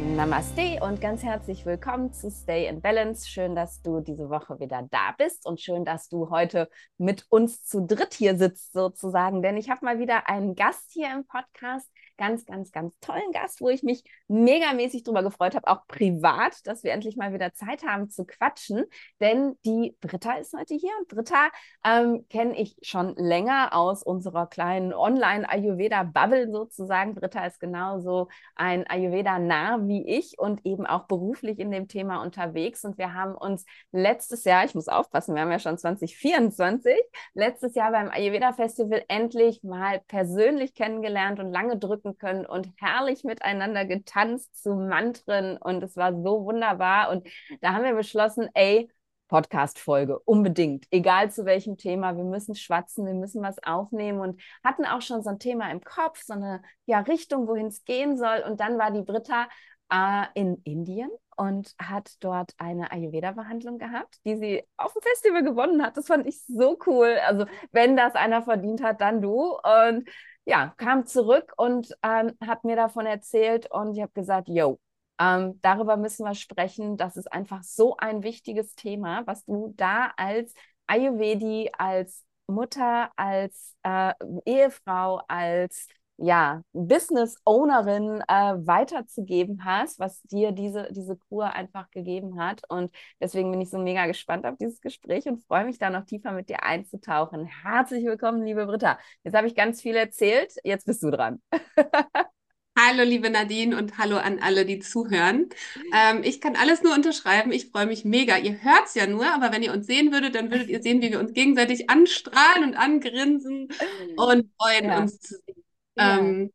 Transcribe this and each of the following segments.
Namaste und ganz herzlich willkommen zu Stay in Balance. Schön, dass du diese Woche wieder da bist und schön, dass du heute mit uns zu dritt hier sitzt sozusagen, denn ich habe mal wieder einen Gast hier im Podcast, ganz, ganz, ganz tollen Gast, wo ich mich megamäßig drüber gefreut habe, auch privat, dass wir endlich mal wieder Zeit haben zu quatschen. Denn die Britta ist heute hier und Britta ähm, kenne ich schon länger aus unserer kleinen Online-Ayurveda-Bubble sozusagen. Britta ist genauso ein Ayurveda-Nah wie ich und eben auch beruflich in dem Thema unterwegs. Und wir haben uns letztes Jahr, ich muss aufpassen, wir haben ja schon 2024, letztes Jahr beim Ayurveda-Festival endlich mal persönlich kennengelernt und lange drücken tanzen können und herrlich miteinander getanzt zu Mantren und es war so wunderbar. Und da haben wir beschlossen, ey, Podcast-Folge, unbedingt, egal zu welchem Thema. Wir müssen schwatzen, wir müssen was aufnehmen und hatten auch schon so ein Thema im Kopf, so eine ja, Richtung, wohin es gehen soll. Und dann war die Britta äh, in Indien und hat dort eine Ayurveda-Behandlung gehabt, die sie auf dem Festival gewonnen hat. Das fand ich so cool. Also, wenn das einer verdient hat, dann du. Und ja, kam zurück und ähm, hat mir davon erzählt und ich habe gesagt, yo, ähm, darüber müssen wir sprechen. Das ist einfach so ein wichtiges Thema, was du da als Ayurvedi, als Mutter, als äh, Ehefrau, als ja, Business-Ownerin äh, weiterzugeben hast, was dir diese, diese Kur einfach gegeben hat. Und deswegen bin ich so mega gespannt auf dieses Gespräch und freue mich da noch tiefer mit dir einzutauchen. Herzlich willkommen, liebe Britta. Jetzt habe ich ganz viel erzählt, jetzt bist du dran. Hallo, liebe Nadine und hallo an alle, die zuhören. Ähm, ich kann alles nur unterschreiben. Ich freue mich mega. Ihr hört es ja nur, aber wenn ihr uns sehen würdet, dann würdet ihr sehen, wie wir uns gegenseitig anstrahlen und angrinsen und freuen ja. uns zu sehen. Ja, ähm,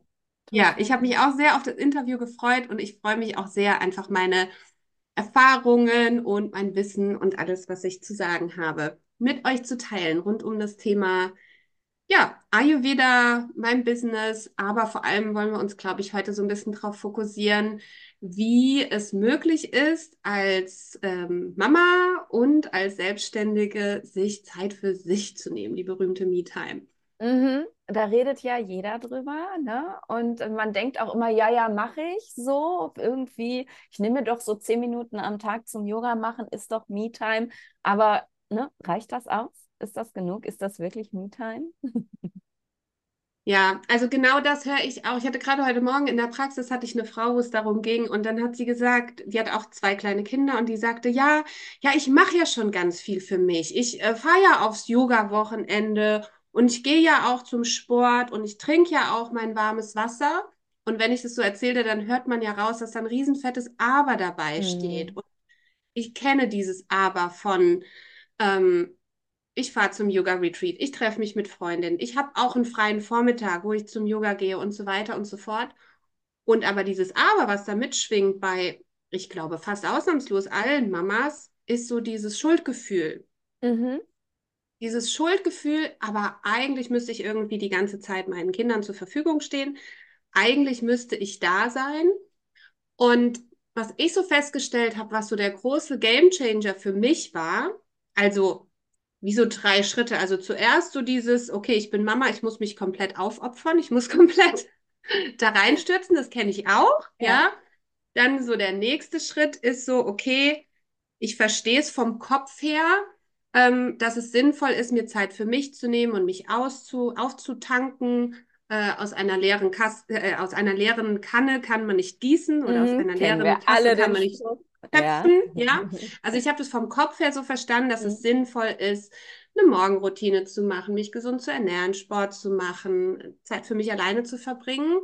ja ich habe mich auch sehr auf das Interview gefreut und ich freue mich auch sehr, einfach meine Erfahrungen und mein Wissen und alles, was ich zu sagen habe, mit euch zu teilen rund um das Thema, ja, Ayurveda, mein Business, aber vor allem wollen wir uns, glaube ich, heute so ein bisschen darauf fokussieren, wie es möglich ist, als ähm, Mama und als Selbstständige sich Zeit für sich zu nehmen, die berühmte Me-Time. Mhm da redet ja jeder drüber, ne? Und man denkt auch immer, ja, ja, mache ich so. Irgendwie, ich nehme doch so zehn Minuten am Tag zum Yoga machen, ist doch Me-Time. Aber ne, reicht das aus? Ist das genug? Ist das wirklich Me-Time? Ja, also genau das höre ich auch. Ich hatte gerade heute Morgen in der Praxis hatte ich eine Frau, wo es darum ging und dann hat sie gesagt, die hat auch zwei kleine Kinder und die sagte, ja, ja, ich mache ja schon ganz viel für mich. Ich äh, fahre ja aufs Yoga-Wochenende und ich gehe ja auch zum Sport und ich trinke ja auch mein warmes Wasser. Und wenn ich das so erzähle, dann hört man ja raus, dass da ein riesenfettes Aber dabei mhm. steht. Und ich kenne dieses Aber von, ähm, ich fahre zum Yoga-Retreat, ich treffe mich mit Freundinnen, ich habe auch einen freien Vormittag, wo ich zum Yoga gehe und so weiter und so fort. Und aber dieses Aber, was da mitschwingt bei, ich glaube, fast ausnahmslos allen Mamas, ist so dieses Schuldgefühl. Mhm dieses Schuldgefühl, aber eigentlich müsste ich irgendwie die ganze Zeit meinen Kindern zur Verfügung stehen. Eigentlich müsste ich da sein. Und was ich so festgestellt habe, was so der große Gamechanger für mich war, also wie so drei Schritte. Also zuerst so dieses, okay, ich bin Mama, ich muss mich komplett aufopfern, ich muss komplett da reinstürzen, das kenne ich auch, ja. ja. Dann so der nächste Schritt ist so, okay, ich verstehe es vom Kopf her, ähm, dass es sinnvoll ist, mir Zeit für mich zu nehmen und mich auszu aufzutanken. Äh, aus einer leeren Kas äh, aus einer leeren Kanne kann man nicht gießen oder mhm, aus einer leeren Tasse alle kann man nicht köpfen. Ja. ja. Also ich habe das vom Kopf her so verstanden, dass mhm. es sinnvoll ist, eine Morgenroutine zu machen, mich gesund zu ernähren, Sport zu machen, Zeit für mich alleine zu verbringen.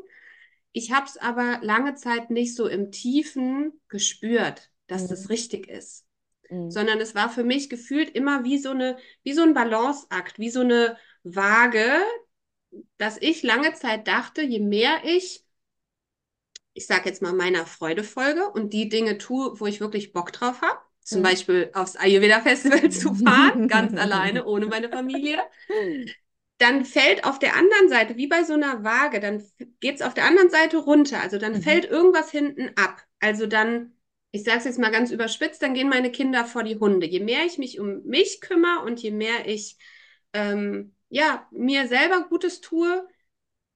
Ich habe es aber lange Zeit nicht so im Tiefen gespürt, dass mhm. das richtig ist. Mhm. sondern es war für mich gefühlt immer wie so eine, wie so ein Balanceakt, wie so eine Waage, dass ich lange Zeit dachte, je mehr ich, ich sage jetzt mal meiner Freude folge und die Dinge tue, wo ich wirklich Bock drauf habe, zum mhm. Beispiel aufs Ayurveda Festival zu fahren, ganz alleine, ohne meine Familie, dann fällt auf der anderen Seite, wie bei so einer Waage, dann geht es auf der anderen Seite runter. Also dann mhm. fällt irgendwas hinten ab. Also dann ich sage es jetzt mal ganz überspitzt, dann gehen meine Kinder vor die Hunde. Je mehr ich mich um mich kümmere und je mehr ich ähm, ja, mir selber Gutes tue,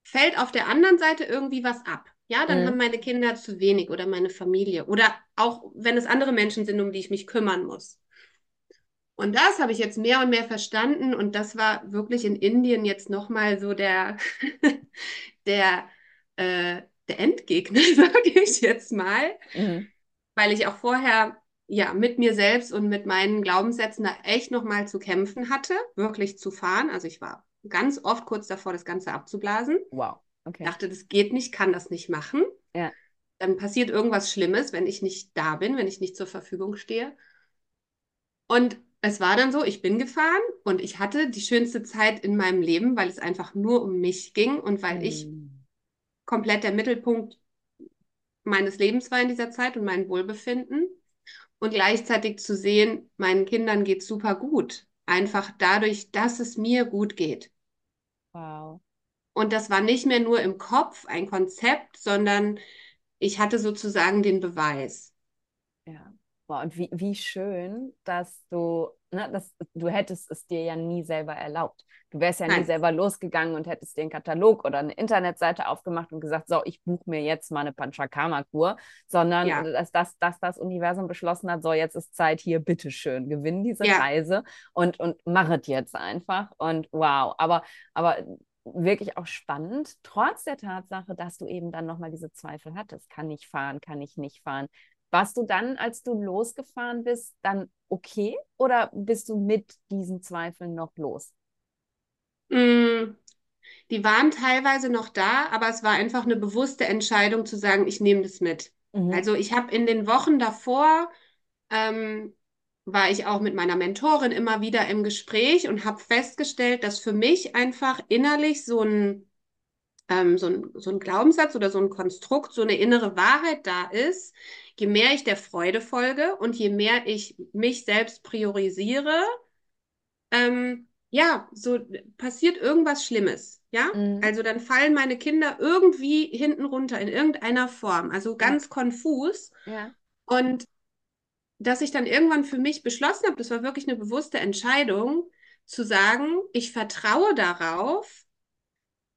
fällt auf der anderen Seite irgendwie was ab. Ja, dann Mhm. haben meine Kinder zu wenig oder meine Familie. Oder auch wenn es andere Menschen sind, um die ich mich kümmern muss. Und das habe ich jetzt mehr und mehr verstanden. Und das war wirklich in Indien jetzt nochmal so der, der, äh, der Endgegner, sage ich jetzt mal. Mhm. Weil ich auch vorher ja mit mir selbst und mit meinen Glaubenssätzen da echt nochmal zu kämpfen hatte, wirklich zu fahren. Also ich war ganz oft kurz davor, das Ganze abzublasen. Wow. Okay. Dachte, das geht nicht, kann das nicht machen. Ja. Dann passiert irgendwas Schlimmes, wenn ich nicht da bin, wenn ich nicht zur Verfügung stehe. Und es war dann so, ich bin gefahren und ich hatte die schönste Zeit in meinem Leben, weil es einfach nur um mich ging und weil ich Mhm. komplett der Mittelpunkt meines Lebens war in dieser Zeit und mein Wohlbefinden. Und gleichzeitig zu sehen, meinen Kindern geht super gut. Einfach dadurch, dass es mir gut geht. Wow. Und das war nicht mehr nur im Kopf ein Konzept, sondern ich hatte sozusagen den Beweis. Ja. Wow. Und wie, wie schön, dass du, ne, dass, du hättest es dir ja nie selber erlaubt. Du wärst ja nie Nein. selber losgegangen und hättest dir einen Katalog oder eine Internetseite aufgemacht und gesagt, so, ich buche mir jetzt mal eine Panchakarma-Kur, sondern Ja. dass, dass, dass das Universum beschlossen hat, so, jetzt ist Zeit hier, bitteschön, gewinn diese Ja. Reise und, und mach es jetzt einfach. Und wow, aber, aber wirklich auch spannend, trotz der Tatsache, dass du eben dann nochmal diese Zweifel hattest. Kann ich fahren, kann ich nicht fahren? Warst du dann, als du losgefahren bist, dann okay oder bist du mit diesen Zweifeln noch los? Mm, Die waren teilweise noch da, aber es war einfach eine bewusste Entscheidung zu sagen, ich nehme das mit. Mhm. Also ich habe in den Wochen davor, ähm, war ich auch mit meiner Mentorin immer wieder im Gespräch und habe festgestellt, dass für mich einfach innerlich so ein, ähm, so ein, so ein Glaubenssatz oder so ein Konstrukt, so eine innere Wahrheit da ist. Je mehr ich der Freude folge und je mehr ich mich selbst priorisiere, ähm, ja, so passiert irgendwas Schlimmes, ja? Mhm. Also dann fallen meine Kinder irgendwie hinten runter in irgendeiner Form, also ganz konfus. Ja. Und dass ich dann irgendwann für mich beschlossen habe, das war wirklich eine bewusste Entscheidung, zu sagen, ich vertraue darauf,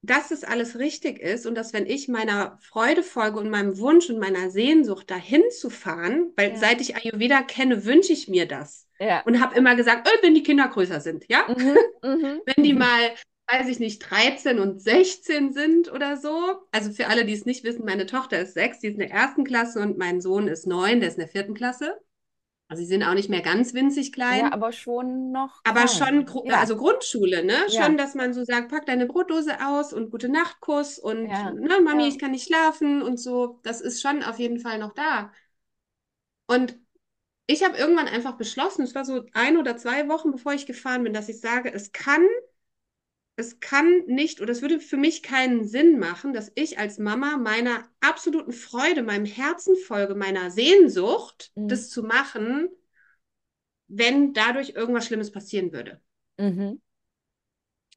dass es alles richtig ist und dass wenn ich meiner Freude folge und meinem Wunsch und meiner Sehnsucht dahin zu fahren, weil Ja. seit ich Ayurveda kenne, wünsche ich mir das Ja. und habe immer gesagt, äh, wenn die Kinder größer sind, ja? Mhm. Mhm. Wenn die mal, weiß ich nicht, 13 und 16 sind oder so. Also für alle, die es nicht wissen, meine Tochter ist sechs, die ist in der ersten Klasse und mein Sohn ist neun, der ist in der vierten Klasse. Also sie sind auch nicht mehr ganz winzig klein. Ja, aber schon noch. Aber klein. schon, Gru- Ja. also Grundschule, ne? Ja. Schon, dass man so sagt, pack deine Brotdose aus und gute Nachtkuss und Ja. ne, Mami, ich kann nicht schlafen und so. Das ist schon auf jeden Fall noch da. Und ich habe irgendwann einfach beschlossen, es war so ein oder zwei Wochen, bevor ich gefahren bin, dass ich sage, es kann, es kann nicht oder es würde für mich keinen Sinn machen, dass ich als Mama meiner absoluten Freude, meinem Herzen folge, meiner Sehnsucht, Mhm. das zu machen, wenn dadurch irgendwas Schlimmes passieren würde. Mhm.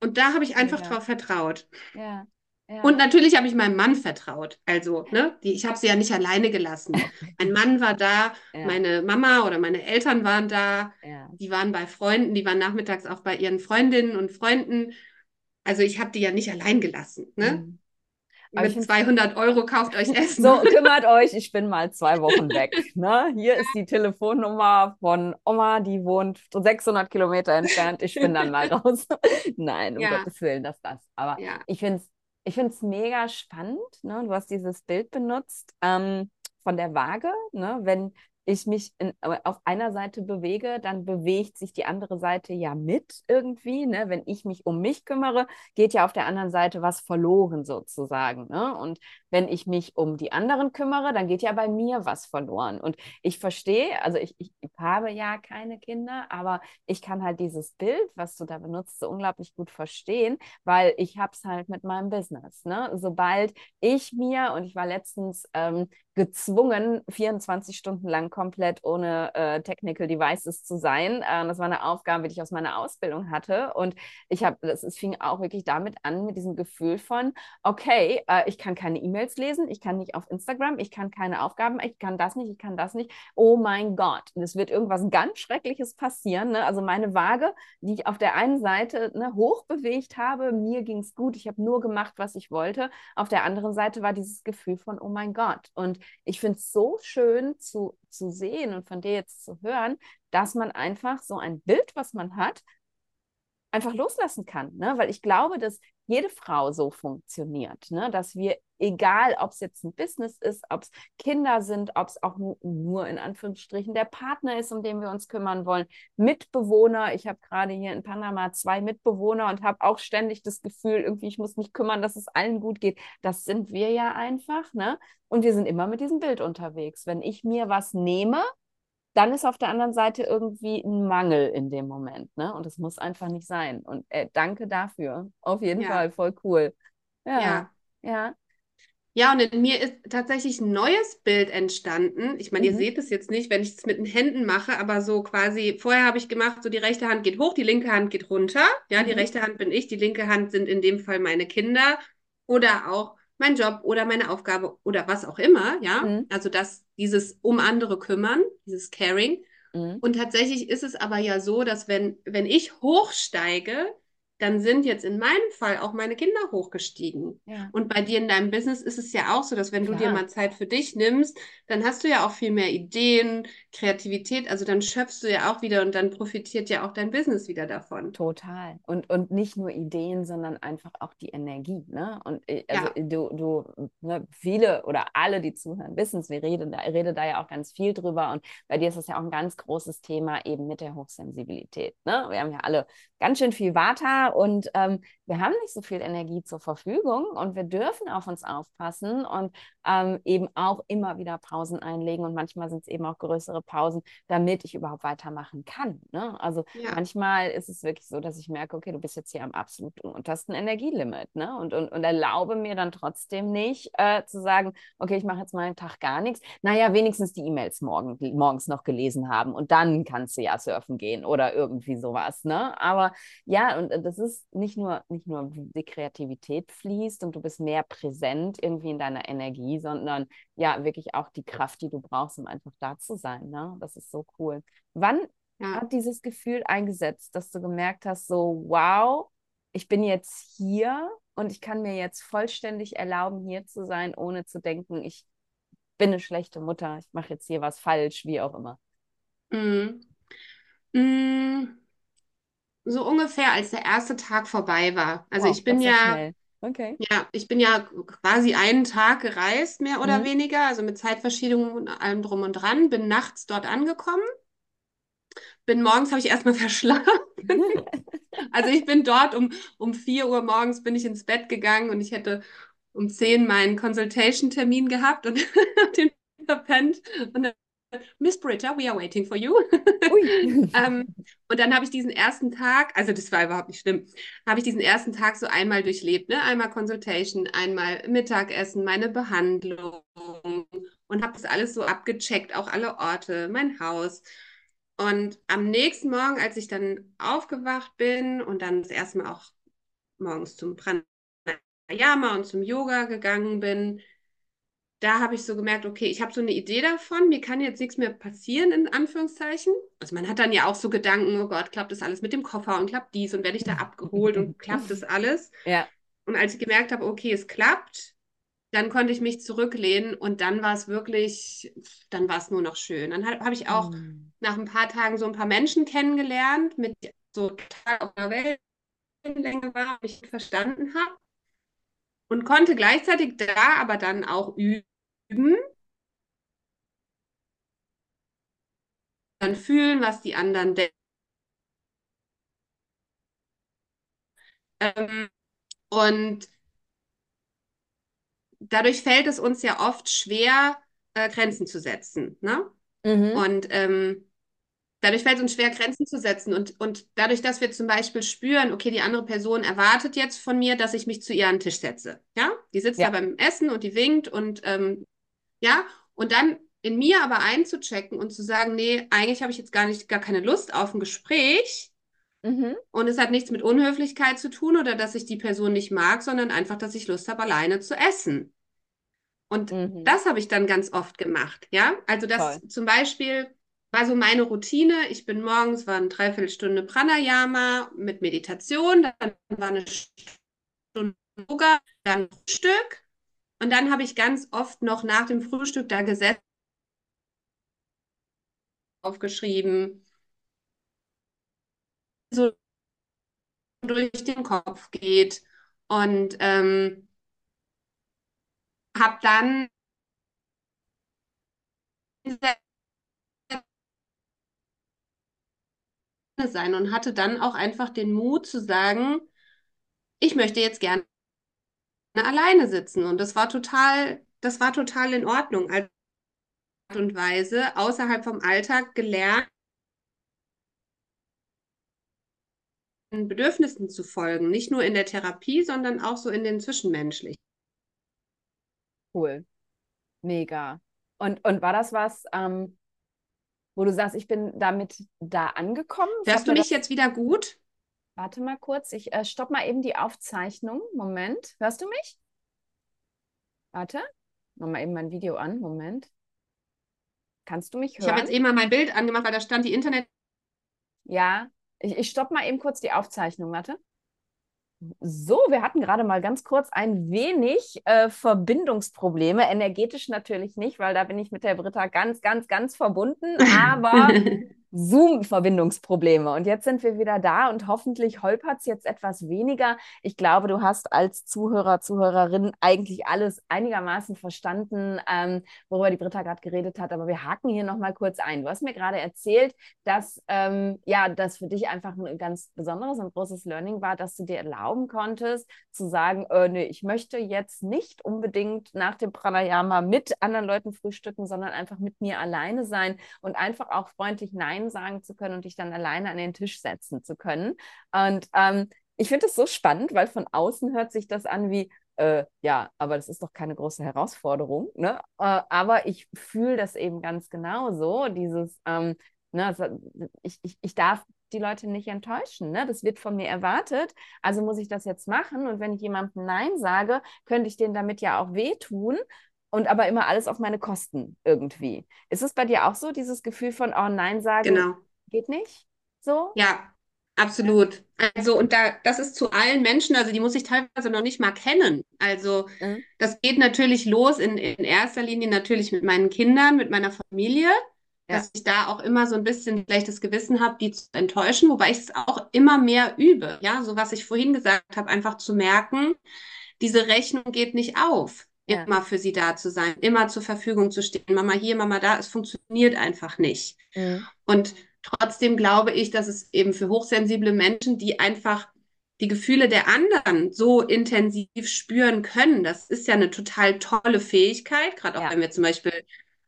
Und da habe ich einfach Ja. drauf vertraut. Ja. Ja. Und natürlich habe ich meinem Mann vertraut. Also, ne, die, ich habe sie ja nicht alleine gelassen. Mein Mann war da, Ja. meine Mama oder meine Eltern waren da, Ja. die waren bei Freunden, die waren nachmittags auch bei ihren Freundinnen und Freunden. Also ich habe die ja nicht allein gelassen. Ne? Mhm. Mit find's- 200 Euro kauft euch Essen. So, kümmert euch, ich bin mal zwei Wochen weg. Ne? Hier ist die Telefonnummer von Oma, die wohnt 600 Kilometer entfernt. Ich bin dann mal raus. Nein, um Ja. Gottes Willen, dass das. Aber Ja, ich finde es ich find's mega spannend. Ne? Du hast dieses Bild benutzt ähm, von der Waage. Ne? Wenn ich mich in, auf einer Seite bewege, dann bewegt sich die andere Seite ja mit irgendwie. Ne? Wenn ich mich um mich kümmere, geht ja auf der anderen Seite was verloren sozusagen. Ne? Und wenn ich mich um die anderen kümmere, dann geht ja bei mir was verloren. Und ich verstehe, also ich, ich, habe ja keine Kinder, aber ich kann halt dieses Bild, was du da benutzt, so unglaublich gut verstehen, weil ich habe es halt mit meinem Business. Ne? Sobald ich mir, und ich war letztens ähm, gezwungen, 24 Stunden lang komplett ohne äh, Technical Devices zu sein. Äh, das war eine Aufgabe, die ich aus meiner Ausbildung hatte. Und ich habe, das es fing auch wirklich damit an, mit diesem Gefühl von, okay, äh, ich kann keine E-Mails lesen, ich kann nicht auf Instagram, ich kann keine Aufgaben, ich kann das nicht, ich kann das nicht. Oh mein Gott, es wird irgendwas ganz Schreckliches passieren. Ne? Also meine Waage, die ich auf der einen Seite ne, hoch bewegt habe, mir ging es gut, ich habe nur gemacht, was ich wollte. Auf der anderen Seite war dieses Gefühl von, oh mein Gott. Und ich finde es so schön zu, zu sehen und von dir jetzt zu hören, dass man einfach so ein Bild, was man hat, einfach loslassen kann. Ne? Weil ich glaube, dass jede Frau so funktioniert, ne? dass wir, egal ob es jetzt ein Business ist, ob es Kinder sind, ob es auch nur in Anführungsstrichen der Partner ist, um den wir uns kümmern wollen, Mitbewohner. Ich habe gerade hier in Panama zwei Mitbewohner und habe auch ständig das Gefühl, irgendwie, ich muss mich kümmern, dass es allen gut geht. Das sind wir ja einfach. Ne? Und wir sind immer mit diesem Bild unterwegs. Wenn ich mir was nehme, dann ist auf der anderen Seite irgendwie ein Mangel in dem Moment, ne? Und es muss einfach nicht sein. Und äh, danke dafür. Auf jeden ja. Fall, voll cool. Ja. ja. Ja. Ja, und in mir ist tatsächlich ein neues Bild entstanden. Ich meine, mhm. ihr seht es jetzt nicht, wenn ich es mit den Händen mache, aber so quasi, vorher habe ich gemacht, so die rechte Hand geht hoch, die linke Hand geht runter. Ja, mhm. die rechte Hand bin ich, die linke Hand sind in dem Fall meine Kinder oder auch mein Job oder meine Aufgabe oder was auch immer, ja. Mhm. Also das, dieses um andere kümmern, dieses Caring. Mhm. Und tatsächlich ist es aber ja so, dass wenn, wenn ich hochsteige, dann sind jetzt in meinem Fall auch meine Kinder hochgestiegen. Ja. Und bei dir in deinem Business ist es ja auch so, dass wenn Klar. du dir mal Zeit für dich nimmst, dann hast du ja auch viel mehr Ideen, Kreativität, also dann schöpfst du ja auch wieder und dann profitiert ja auch dein Business wieder davon. Total. Und, und nicht nur Ideen, sondern einfach auch die Energie. Ne? Und äh, also ja. du, du ne, viele oder alle, die zuhören, wissen es, wir reden da, rede da ja auch ganz viel drüber. Und bei dir ist das ja auch ein ganz großes Thema eben mit der Hochsensibilität. Ne? Wir haben ja alle ganz schön viel Vata und ähm, wir haben nicht so viel Energie zur Verfügung und wir dürfen auf uns aufpassen und ähm, eben auch immer wieder Pausen einlegen und manchmal sind es eben auch größere Pausen, damit ich überhaupt weitermachen kann. Ne? Also ja. manchmal ist es wirklich so, dass ich merke, okay, du bist jetzt hier am absoluten untersten Energielimit ne? und, und, und erlaube mir dann trotzdem nicht äh, zu sagen, okay, ich mache jetzt mal einen Tag gar nichts. Naja, wenigstens die E-Mails morgen, morgens noch gelesen haben und dann kannst du ja surfen gehen oder irgendwie sowas. Ne? Aber ja, und das ist nicht nur, nicht nur die Kreativität fließt und du bist mehr präsent irgendwie in deiner Energie, sondern ja, wirklich auch die Kraft, die du brauchst, um einfach da zu sein. Ne? Das ist so cool. Wann ja. hat dieses Gefühl eingesetzt, dass du gemerkt hast, so, wow, ich bin jetzt hier und ich kann mir jetzt vollständig erlauben, hier zu sein, ohne zu denken, ich bin eine schlechte Mutter, ich mache jetzt hier was falsch, wie auch immer. Mm. Mm so ungefähr, als der erste Tag vorbei war. Also oh, ich bin ja, okay. ja, ich bin ja quasi einen Tag gereist, mehr oder mhm. weniger, also mit Zeitverschiebung und allem drum und dran, bin nachts dort angekommen. Bin morgens, habe ich erstmal verschlafen. also ich bin dort um, um 4 Uhr morgens bin ich ins Bett gegangen und ich hätte um 10 meinen Consultation-Termin gehabt und den verpennt. Und dann Miss Britta, we are waiting for you. ähm, und dann habe ich diesen ersten Tag, also das war überhaupt nicht schlimm, habe ich diesen ersten Tag so einmal durchlebt, ne? Einmal Consultation, einmal Mittagessen, meine Behandlung und habe das alles so abgecheckt, auch alle Orte, mein Haus. Und am nächsten Morgen, als ich dann aufgewacht bin und dann das erste Mal auch morgens zum Pranayama und zum Yoga gegangen bin, da habe ich so gemerkt, okay, ich habe so eine Idee davon, mir kann jetzt nichts mehr passieren, in Anführungszeichen. Also man hat dann ja auch so Gedanken, oh Gott, klappt das alles mit dem Koffer und klappt dies und werde ich da abgeholt und klappt das alles. Ja. Und als ich gemerkt habe, okay, es klappt, dann konnte ich mich zurücklehnen und dann war es wirklich, dann war es nur noch schön. Dann habe hab ich auch mhm. nach ein paar Tagen so ein paar Menschen kennengelernt, mit so total auf der Wellenlänge war, und ich verstanden habe und konnte gleichzeitig da aber dann auch üben, dann fühlen, was die anderen denken. Ähm, und dadurch fällt es uns ja oft schwer, äh, Grenzen zu setzen. Ne? Mhm. Und ähm, dadurch fällt es uns schwer, Grenzen zu setzen. Und, und dadurch, dass wir zum Beispiel spüren, okay, die andere Person erwartet jetzt von mir, dass ich mich zu ihr an den Tisch setze. Ja, die sitzt ja. da beim Essen und die winkt und ähm, ja, und dann in mir aber einzuchecken und zu sagen, nee, eigentlich habe ich jetzt gar nicht, gar keine Lust auf ein Gespräch. Mhm. Und es hat nichts mit Unhöflichkeit zu tun oder dass ich die Person nicht mag, sondern einfach, dass ich Lust habe, alleine zu essen. Und mhm. das habe ich dann ganz oft gemacht, ja. Also, dass Toll. zum Beispiel war so meine Routine. Ich bin morgens, war eine Dreiviertelstunde Pranayama mit Meditation, dann war eine Stunde Yoga, dann Frühstück. Und dann habe ich ganz oft noch nach dem Frühstück da gesessen, aufgeschrieben, so durch den Kopf geht. Und ähm, habe dann sein und hatte dann auch einfach den Mut zu sagen, ich möchte jetzt gerne alleine sitzen. Und das war total, das war total in Ordnung. Als Art und Weise außerhalb vom Alltag gelernt, Bedürfnissen zu folgen. Nicht nur in der Therapie, sondern auch so in den Zwischenmenschlichen. Cool. Mega. Und, und war das was, ähm, wo du sagst, ich bin damit da angekommen? Hörst du mich jetzt wieder gut? Warte mal kurz, ich äh, stopp mal eben die Aufzeichnung. Moment, hörst du mich? Warte, mach mal eben mein Video an. Moment. Kannst du mich hören? Ich habe jetzt eben mal mein Bild angemacht, weil da stand die Internet. Ja, ich, ich stopp mal eben kurz die Aufzeichnung. Warte. So, wir hatten gerade mal ganz kurz ein wenig äh, Verbindungsprobleme. Energetisch natürlich nicht, weil da bin ich mit der Britta ganz, ganz, ganz verbunden. Aber Zoom-Verbindungsprobleme. Und jetzt sind wir wieder da und hoffentlich holpert es jetzt etwas weniger. Ich glaube, du hast als Zuhörer, Zuhörerin eigentlich alles einigermaßen verstanden, ähm, worüber die Britta gerade geredet hat. Aber wir haken hier nochmal kurz ein. Du hast mir gerade erzählt, dass ähm, ja, das für dich einfach ein ganz besonderes und großes Learning war, dass du dir erlauben konntest, zu sagen, äh, nee, ich möchte jetzt nicht unbedingt nach dem Pranayama mit anderen Leuten frühstücken, sondern einfach mit mir alleine sein und einfach auch freundlich Nein Nein sagen zu können und dich dann alleine an den Tisch setzen zu können. Und ähm, ich finde es so spannend, weil von außen hört sich das an wie, äh, ja, aber das ist doch keine große Herausforderung. Ne? Äh, aber ich fühle das eben ganz genau so, dieses, ähm, ne, ich, ich, ich darf die Leute nicht enttäuschen. Ne? Das wird von mir erwartet, also muss ich das jetzt machen. Und wenn ich jemandem Nein sage, könnte ich denen damit ja auch wehtun und aber immer alles auf meine Kosten irgendwie. Ist es bei dir auch so, dieses Gefühl von, oh nein sagen, genau. geht nicht? So? Ja, absolut. Also, und da, das ist zu allen Menschen, also die muss ich teilweise noch nicht mal kennen. Also, mhm. das geht natürlich los in, in erster Linie natürlich mit meinen Kindern, mit meiner Familie. Ja. Dass ich da auch immer so ein bisschen vielleicht das Gewissen habe, die zu enttäuschen, wobei ich es auch immer mehr übe. Ja, so was ich vorhin gesagt habe, einfach zu merken, diese Rechnung geht nicht auf ja. immer für sie da zu sein, immer zur Verfügung zu stehen. Mama hier, Mama da, es funktioniert einfach nicht. Mhm. Und trotzdem glaube ich, dass es eben für hochsensible Menschen, die einfach die Gefühle der anderen so intensiv spüren können, das ist ja eine total tolle Fähigkeit, gerade auch ja. wenn wir zum Beispiel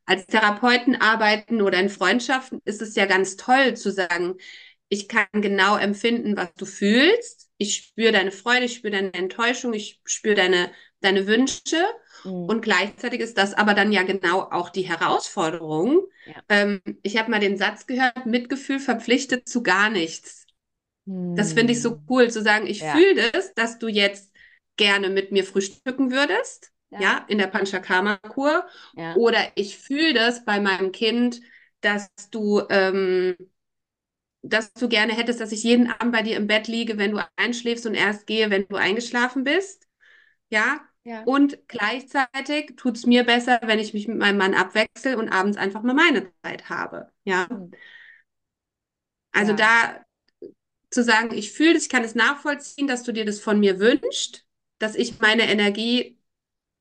als Therapeuten arbeiten oder in Freundschaften, ist es ja ganz toll zu sagen, ich kann genau empfinden, was du fühlst. Ich spüre deine Freude, ich spüre deine Enttäuschung, ich spüre deine, deine Wünsche Mhm. Und gleichzeitig ist das aber dann ja genau auch die Herausforderung. Ja. Ähm, ich habe mal den Satz gehört, Mitgefühl verpflichtet zu gar nichts. Mhm. Das finde ich so hm. cool, zu sagen, ich ja. fühle das, dass du jetzt gerne mit mir frühstücken würdest, ja, ja in der Panchakarma-Kur. Oder ich fühle das bei meinem Kind, dass du, ähm, dass du gerne hättest, dass ich jeden Abend bei dir im Bett liege, wenn du einschläfst und erst gehe, wenn du eingeschlafen bist. Ja, ja. Und gleichzeitig tut es mir besser, wenn ich mich mit meinem Mann abwechsel und abends einfach mal meine Zeit habe. Ja. Mhm. Also ja. da zu sagen, ich fühle das, ich kann es nachvollziehen, dass du dir das von mir wünschst, dass ich meine Energie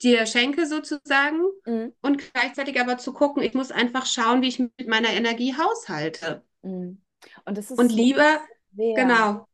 dir schenke sozusagen mhm. und gleichzeitig aber zu gucken, ich muss einfach schauen, wie ich mit meiner Energie haushalte. Mhm. Und, das ist und lieber, schwer. genau,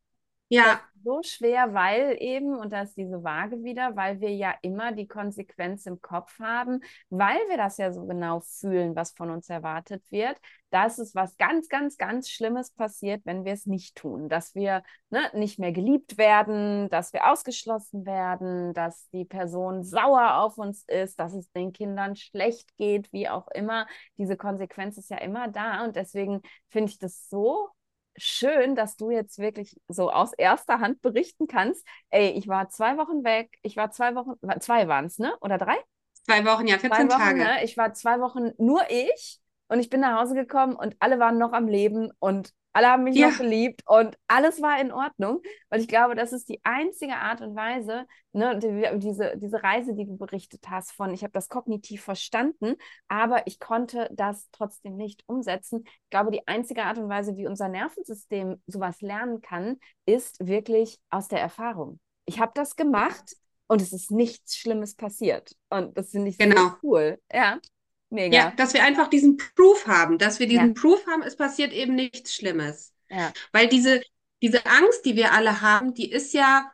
ja so schwer, weil eben, und da ist diese Waage wieder, weil wir ja immer die Konsequenz im Kopf haben, weil wir das ja so genau fühlen, was von uns erwartet wird, dass es was ganz, ganz, ganz Schlimmes passiert, wenn wir es nicht tun. Dass wir ne, nicht mehr geliebt werden, dass wir ausgeschlossen werden, dass die Person sauer auf uns ist, dass es den Kindern schlecht geht, wie auch immer. Diese Konsequenz ist ja immer da. Und deswegen finde ich das so schön, dass du jetzt wirklich so aus erster Hand berichten kannst. Ey, ich war zwei Wochen weg. Ich war zwei Wochen, zwei waren es, ne? Oder drei? Zwei Wochen, ja, 14 Wochen, Tage. Ne? Ich war zwei Wochen nur ich. Und ich bin nach Hause gekommen und alle waren noch am Leben und alle haben mich Ja. noch geliebt und alles war in Ordnung. Weil ich glaube, das ist die einzige Art und Weise, ne, die, diese, diese Reise, die du berichtet hast, von ich habe das kognitiv verstanden, aber ich konnte das trotzdem nicht umsetzen. Ich glaube, die einzige Art und Weise, wie unser Nervensystem sowas lernen kann, ist wirklich aus der Erfahrung. Ich habe das gemacht und es ist nichts Schlimmes passiert. Und das finde ich Genau. cool. Ja, mega. Ja, dass wir einfach diesen Proof haben, dass wir diesen Ja. Proof haben, es passiert eben nichts Schlimmes. Ja. Weil diese, diese Angst, die wir alle haben, die ist ja,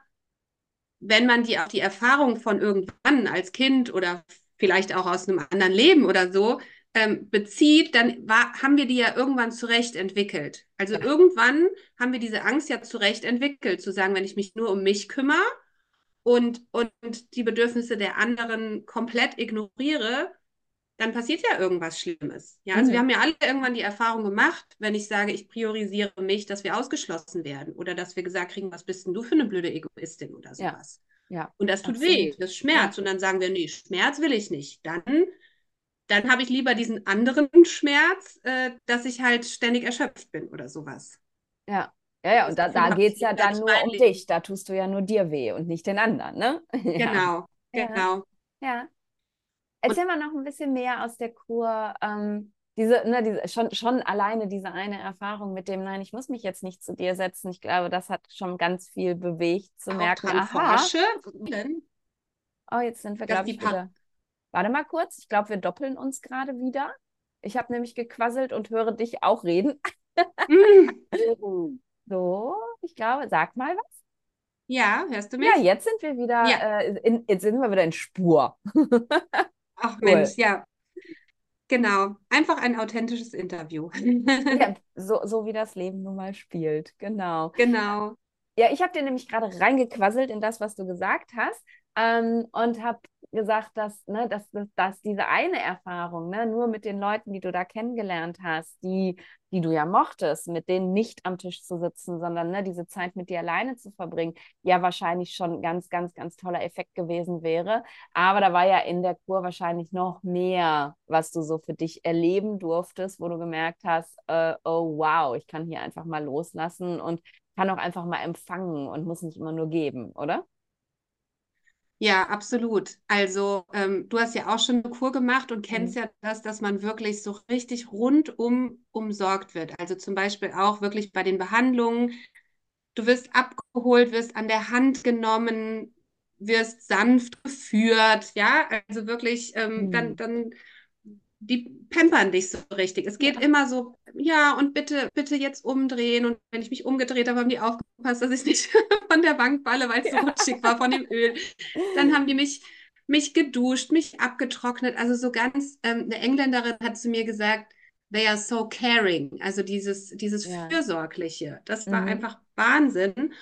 wenn man die auf die Erfahrung von irgendwann als Kind oder vielleicht auch aus einem anderen Leben oder so ähm, bezieht, dann war, haben wir die ja irgendwann zurecht entwickelt. Also Ja. irgendwann haben wir diese Angst ja zurecht entwickelt, zu sagen, wenn ich mich nur um mich kümmere und, und die Bedürfnisse der anderen komplett ignoriere, dann passiert ja irgendwas Schlimmes. Ja, also Mhm. wir haben ja alle irgendwann die Erfahrung gemacht, wenn ich sage, ich priorisiere mich, dass wir ausgeschlossen werden oder dass wir gesagt kriegen, was bist denn du für eine blöde Egoistin oder Ja. sowas. Ja. Und das tut Absolut. weh, das schmerzt. Und dann sagen wir, nee, Schmerz will ich nicht. Dann, dann habe ich lieber diesen anderen Schmerz, äh, dass ich halt ständig erschöpft bin oder sowas. Ja. Ja, ja, und da, da geht es ja dann nur um Leben. dich. Da tust du ja nur dir weh und nicht den anderen, ne? Ja. Genau, Ja. genau. Ja. Erzähl mal noch ein bisschen mehr aus der Kur. Ähm, diese, ne, diese, schon, schon alleine diese eine Erfahrung mit dem, nein, ich muss mich jetzt nicht zu dir setzen. Ich glaube, das hat schon ganz viel bewegt, zu Auch merken, aha, forsche. oh, jetzt sind wir, glaube ich, wieder. Warte mal kurz, ich glaube, wir doppeln uns gerade wieder. Ich habe nämlich gequasselt und höre dich auch reden. Mm, So, ich glaube, sag mal was. Ja, hörst du mich? Ja, jetzt sind wir wieder, Ja. äh, in, jetzt sind wir wieder in Spur. Ach Cool. Mensch, ja. Genau. Einfach ein authentisches Interview. Ja, so, so wie das Leben nun mal spielt. Genau. Genau. Ja, ich habe dir nämlich gerade reingequasselt in das, was du gesagt hast, ähm, und habe gesagt, dass, ne, dass, dass, dass diese eine Erfahrung, ne, nur mit den Leuten, die du da kennengelernt hast, die, die du ja mochtest, mit denen nicht am Tisch zu sitzen, sondern ne, diese Zeit mit dir alleine zu verbringen, ja wahrscheinlich schon ein ganz, ganz, ganz toller Effekt gewesen wäre. Aber da war ja in der Kur wahrscheinlich noch mehr, was du so für dich erleben durftest, wo du gemerkt hast, äh, oh wow, ich kann hier einfach mal loslassen und kann auch einfach mal empfangen und muss nicht immer nur geben, oder? Ja, absolut. Also, ähm, du hast ja auch schon eine Kur gemacht und kennst Mhm. ja das, dass man wirklich so richtig rundum umsorgt wird. Also zum Beispiel auch wirklich bei den Behandlungen. Du wirst abgeholt, wirst an der Hand genommen, wirst sanft geführt, ja, also wirklich, ähm, dann, Mhm. dann, die pampern dich so richtig. Es geht Ja. immer so, ja, und bitte, bitte jetzt umdrehen. Und wenn ich mich umgedreht habe, haben die aufgepasst, dass ich nicht von der Bank falle, weil es so Ja. rutschig war von dem Öl. Dann haben die mich, mich geduscht, mich abgetrocknet. Also so ganz, ähm, eine Engländerin hat zu mir gesagt, they are so caring. Also dieses, dieses Ja. Fürsorgliche. Das war Mhm. einfach Wahnsinn.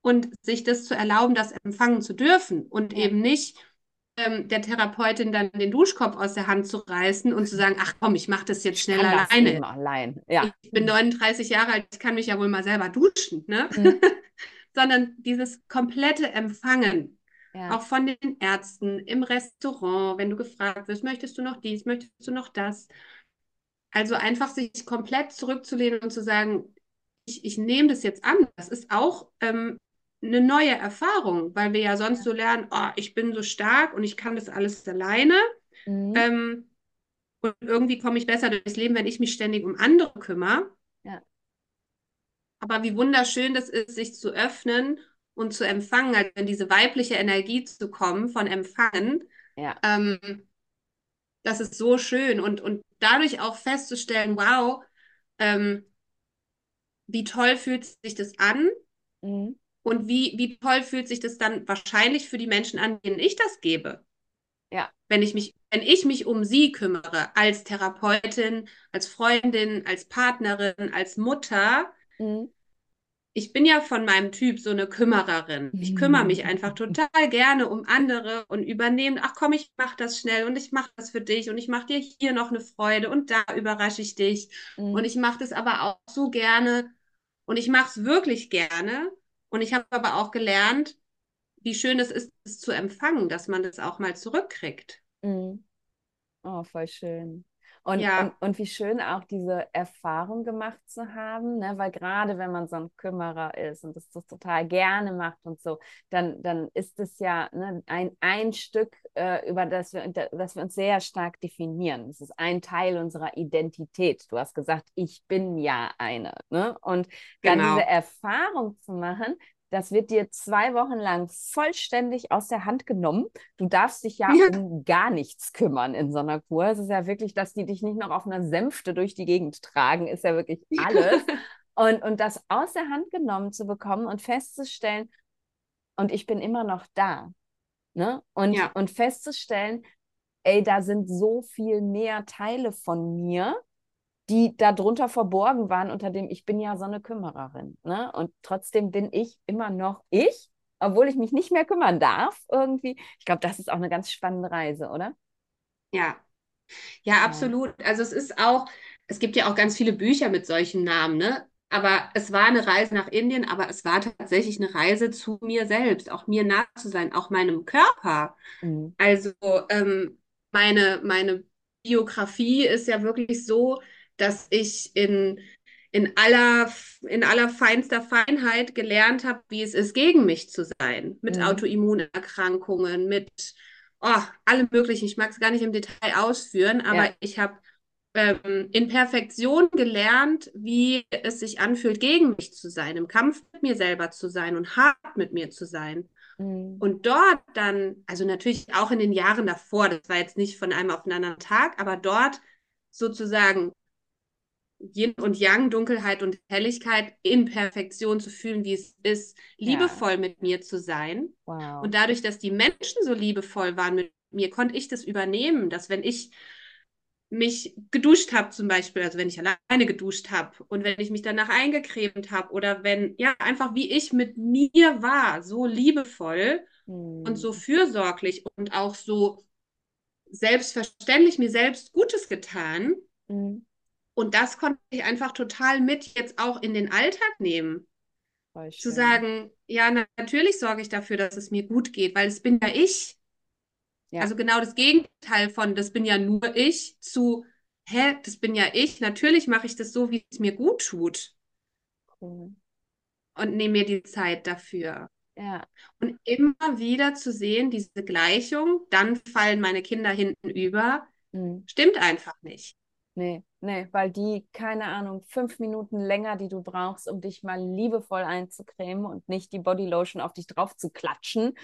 Und sich das zu erlauben, das empfangen zu dürfen und eben nicht ähm, der Therapeutin dann den Duschkopf aus der Hand zu reißen und zu sagen, ach komm, ich mache das jetzt schnell alleine. allein. Ja. Ich bin 39 Jahre alt, ich kann mich ja wohl mal selber duschen, ne? Mhm. Sondern dieses komplette Empfangen, Ja. auch von den Ärzten im Restaurant, wenn du gefragt wirst, möchtest du noch dies, möchtest du noch das? Also einfach sich komplett zurückzulehnen und zu sagen, ich, ich nehme das jetzt an. Das ist auch ähm, eine neue Erfahrung, weil wir ja sonst so lernen, oh, ich bin so stark und ich kann das alles alleine. Mhm. Ähm, und irgendwie komme ich besser durchs Leben, wenn ich mich ständig um andere kümmere. Ja. Aber wie wunderschön das ist, sich zu öffnen und zu empfangen, also in diese weibliche Energie zu kommen von Empfangen. Ja. Ähm, das ist so schön und, und dadurch auch festzustellen, wow, ähm, wie toll fühlt sich das an Mhm. Und wie, wie toll fühlt sich das dann wahrscheinlich für die Menschen an, denen ich das gebe. Ja. Wenn ich mich, wenn ich mich um sie kümmere, als Therapeutin, als Freundin, als Partnerin, als Mutter, Mhm. ich bin ja von meinem Typ so eine Kümmererin. Ich kümmere mich einfach total gerne um andere und übernehme, ach komm, ich mache das schnell und ich mache das für dich und ich mache dir hier noch eine Freude und da überrasche ich dich. Mhm. Und ich mache das aber auch so gerne und ich mache es wirklich gerne. Und ich habe aber auch gelernt, wie schön es ist, es zu empfangen, dass man das auch mal zurückkriegt. Mhm. Oh, voll schön. Und, Ja, und, und wie schön auch diese Erfahrung gemacht zu haben, ne? Weil gerade wenn man so ein Kümmerer ist und das, das total gerne macht und so, dann, dann ist es ja ne, ein, ein Stück, äh, über das wir, das wir uns sehr stark definieren. Es ist ein Teil unserer Identität. Du hast gesagt, ich bin ja eine. Ne? Und dann genau. diese Erfahrung zu machen, das wird dir zwei Wochen lang vollständig aus der Hand genommen. Du darfst dich ja, Ja, um gar nichts kümmern in so einer Kur. Es ist ja wirklich, dass die dich nicht noch auf einer Sänfte durch die Gegend tragen, ist ja wirklich alles. Und, und das aus der Hand genommen zu bekommen und festzustellen, und ich bin immer noch da. Ne? Und, ja, und festzustellen, ey, da sind so viel mehr Teile von mir, die darunter verborgen waren, unter dem ich bin ja so eine Kümmererin. Ne? Und trotzdem bin ich immer noch ich, obwohl ich mich nicht mehr kümmern darf irgendwie. Ich glaube, das ist auch eine ganz spannende Reise, oder? ja. Ja, Ja. absolut. Also es ist auch, es gibt ja auch ganz viele Bücher mit solchen Namen, ne? Aber es war eine Reise nach Indien, aber es war tatsächlich eine Reise zu mir selbst, auch mir nah zu sein, auch meinem Körper. Mhm. Also ähm, meine, meine Biografie ist ja wirklich so, dass ich in, in aller, in aller feinster Feinheit gelernt habe, wie es ist, gegen mich zu sein. Mit Mhm. Autoimmunerkrankungen, mit oh, allem Möglichen. Ich mag es gar nicht im Detail ausführen, aber Ja. ich habe ähm, in Perfektion gelernt, wie es sich anfühlt, gegen mich zu sein, im Kampf mit mir selber zu sein und hart mit mir zu sein. Mhm. Und dort dann, also natürlich auch in den Jahren davor, das war jetzt nicht von einem auf den anderen Tag, aber dort sozusagen Yin und Yang, Dunkelheit und Helligkeit in Perfektion zu fühlen, wie es ist, Ja. liebevoll mit mir zu sein. Wow. Und dadurch, dass die Menschen so liebevoll waren mit mir, konnte ich das übernehmen, dass wenn ich mich geduscht habe zum Beispiel, also wenn ich alleine geduscht habe und wenn ich mich danach eingecremt habe oder wenn, ja, einfach wie ich mit mir war, so liebevoll und Mhm. so fürsorglich und auch so selbstverständlich mir selbst Gutes getan. Mhm. Und das konnte ich einfach total mit jetzt auch in den Alltag nehmen. Zu sagen, ja, na, natürlich sorge ich dafür, dass es mir gut geht, weil es bin ja ich. Ja. Also genau das Gegenteil von, das bin ja nur ich, zu, hä, das bin ja ich. Natürlich mache ich das so, wie es mir gut tut Cool. und nehme mir die Zeit dafür. Ja. Und immer wieder zu sehen, diese Gleichung, dann fallen meine Kinder hinten über, Mhm. stimmt einfach nicht. Nee, nee, weil die, keine Ahnung, fünf Minuten länger, die du brauchst, um dich mal liebevoll einzucremen und nicht die Bodylotion auf dich drauf zu klatschen,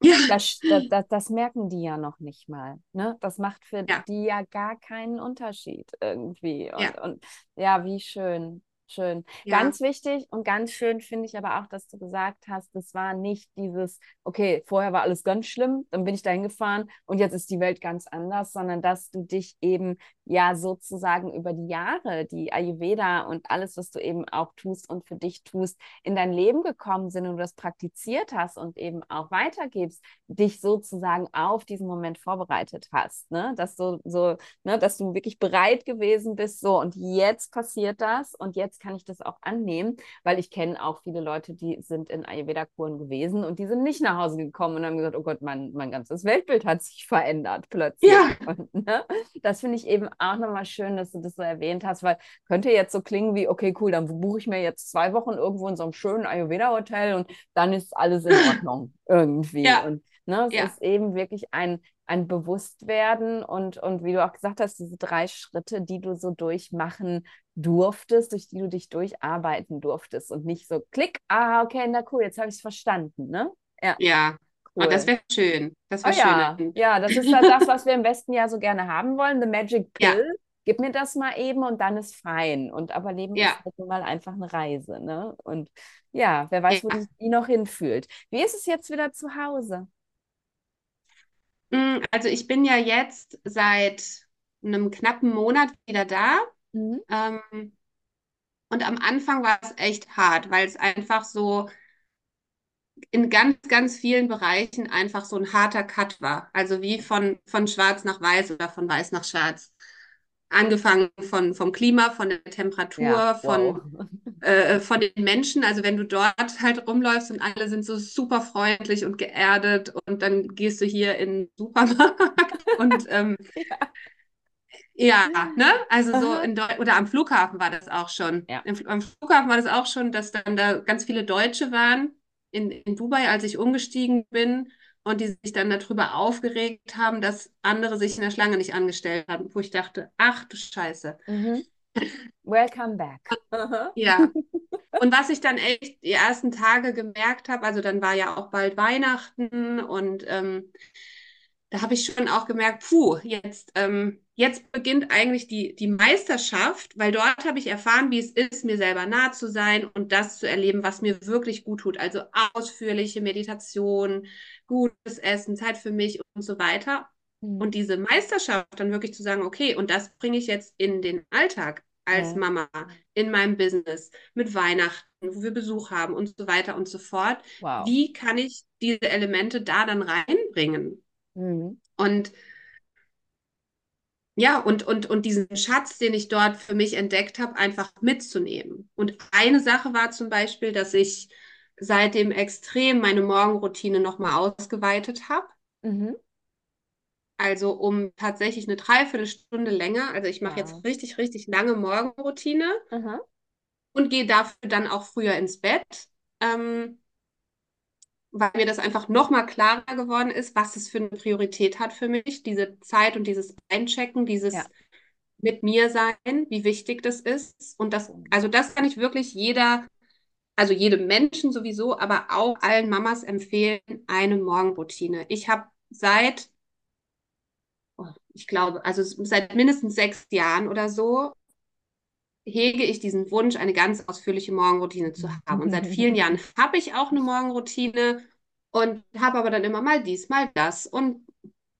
Ja, das, das, das, das merken die ja noch nicht mal. Ne? Das macht für ja, die ja gar keinen Unterschied irgendwie. Und, ja, und ja, wie schön. Schön. ja, Ganz wichtig und ganz schön finde ich aber auch, dass du gesagt hast, das war nicht dieses, okay, vorher war alles ganz schlimm, dann bin ich dahin gefahren und jetzt ist die Welt ganz anders, sondern dass du dich eben ja sozusagen über die Jahre, die Ayurveda und alles, was du eben auch tust und für dich tust, in dein Leben gekommen sind und du das praktiziert hast und eben auch weitergibst, dich sozusagen auf diesen Moment vorbereitet hast, ne? Dass du so, ne, dass du wirklich bereit gewesen bist, so und jetzt passiert das und jetzt kann ich das auch annehmen, weil ich kenne auch viele Leute, die sind in Ayurveda-Kuren gewesen und die sind nicht nach Hause gekommen und haben gesagt, oh Gott, mein, mein ganzes Weltbild hat sich verändert plötzlich. ja, Und, ne, das finde ich eben auch nochmal schön, dass du das so erwähnt hast, weil könnte jetzt so klingen wie, okay, cool, dann buche ich mir jetzt zwei Wochen irgendwo in so einem schönen Ayurveda-Hotel und dann ist alles in Ordnung irgendwie. ja, Und ne, es ja, ist eben wirklich ein, ein Bewusstwerden und, und wie du auch gesagt hast, diese drei Schritte, die du so durchmachen durftest, durch die du dich durcharbeiten durftest und nicht so klick, ah, okay, na cool, jetzt habe ich es verstanden, ne? Ja, ja. Und das cool. wäre schön. Das Oh wäre schön. ja, ja, das ist ja das, was wir im Westen ja so gerne haben wollen, the magic Ja, pill. Gib mir das mal eben und dann ist fein. Und aber Leben ist ja, halt nun mal einfach eine Reise, ne? Und ja, wer weiß, wo ja. dich die noch hinführt. Wie ist es jetzt wieder zu Hause? Mm, Also ich bin ja jetzt seit einem knappen Monat wieder da. Mhm. Ähm, und am Anfang war es echt hart, weil es einfach so in ganz, ganz vielen Bereichen einfach so ein harter Cut war. Also wie von, von schwarz nach weiß oder von weiß nach schwarz. Angefangen von, vom Klima, von der Ja, Temperatur, wow. von, äh, von den Menschen. Also wenn du dort halt rumläufst und alle sind so super freundlich und geerdet und dann gehst du hier in den Supermarkt und ähm, Ja. Ja, ne? Also so in Deu oder am Flughafen war das auch schon. Ja. Im, am Flughafen war das auch schon, dass dann da ganz viele Deutsche waren in, in Dubai, als ich umgestiegen bin und die sich dann darüber aufgeregt haben, dass andere sich in der Schlange nicht angestellt haben, wo ich dachte, ach du Scheiße. Mhm. Welcome back. Ja. Und was ich dann echt die ersten Tage gemerkt habe, also dann war ja auch bald Weihnachten und ähm, da habe ich schon auch gemerkt, puh, jetzt, ähm, jetzt beginnt eigentlich die, die Meisterschaft, weil dort habe ich erfahren, wie es ist, mir selber nah zu sein und das zu erleben, was mir wirklich gut tut. Also ausführliche Meditation, gutes Essen, Zeit für mich und so weiter. Mhm. Und diese Meisterschaft dann wirklich zu sagen, okay, und das bringe ich jetzt in den Alltag als ja. Mama, in meinem Business, mit Weihnachten, wo wir Besuch haben und so weiter und so fort. Wow. Wie kann ich diese Elemente da dann reinbringen? Mhm. Und ja, und, und, und diesen Schatz, den ich dort für mich entdeckt habe, einfach mitzunehmen. Und eine Sache war zum Beispiel, dass ich seitdem extrem meine Morgenroutine nochmal ausgeweitet habe. Mhm. Also um tatsächlich eine Dreiviertelstunde länger. Also ich mache wow. jetzt richtig, richtig lange Morgenroutine mhm. und gehe dafür dann auch früher ins Bett. Ähm, weil mir das einfach nochmal klarer geworden ist, was es für eine Priorität hat für mich, diese Zeit und dieses Einchecken, dieses ja. mit mir sein, wie wichtig das ist. Und das, also das kann ich wirklich jeder, also jedem Menschen sowieso, aber auch allen Mamas empfehlen, eine Morgenroutine. Ich habe seit, oh, ich glaube, also seit mindestens sechs Jahren oder so, hege ich diesen Wunsch, eine ganz ausführliche Morgenroutine zu haben. Und seit vielen Jahren habe ich auch eine Morgenroutine und habe aber dann immer mal dies, mal das. Und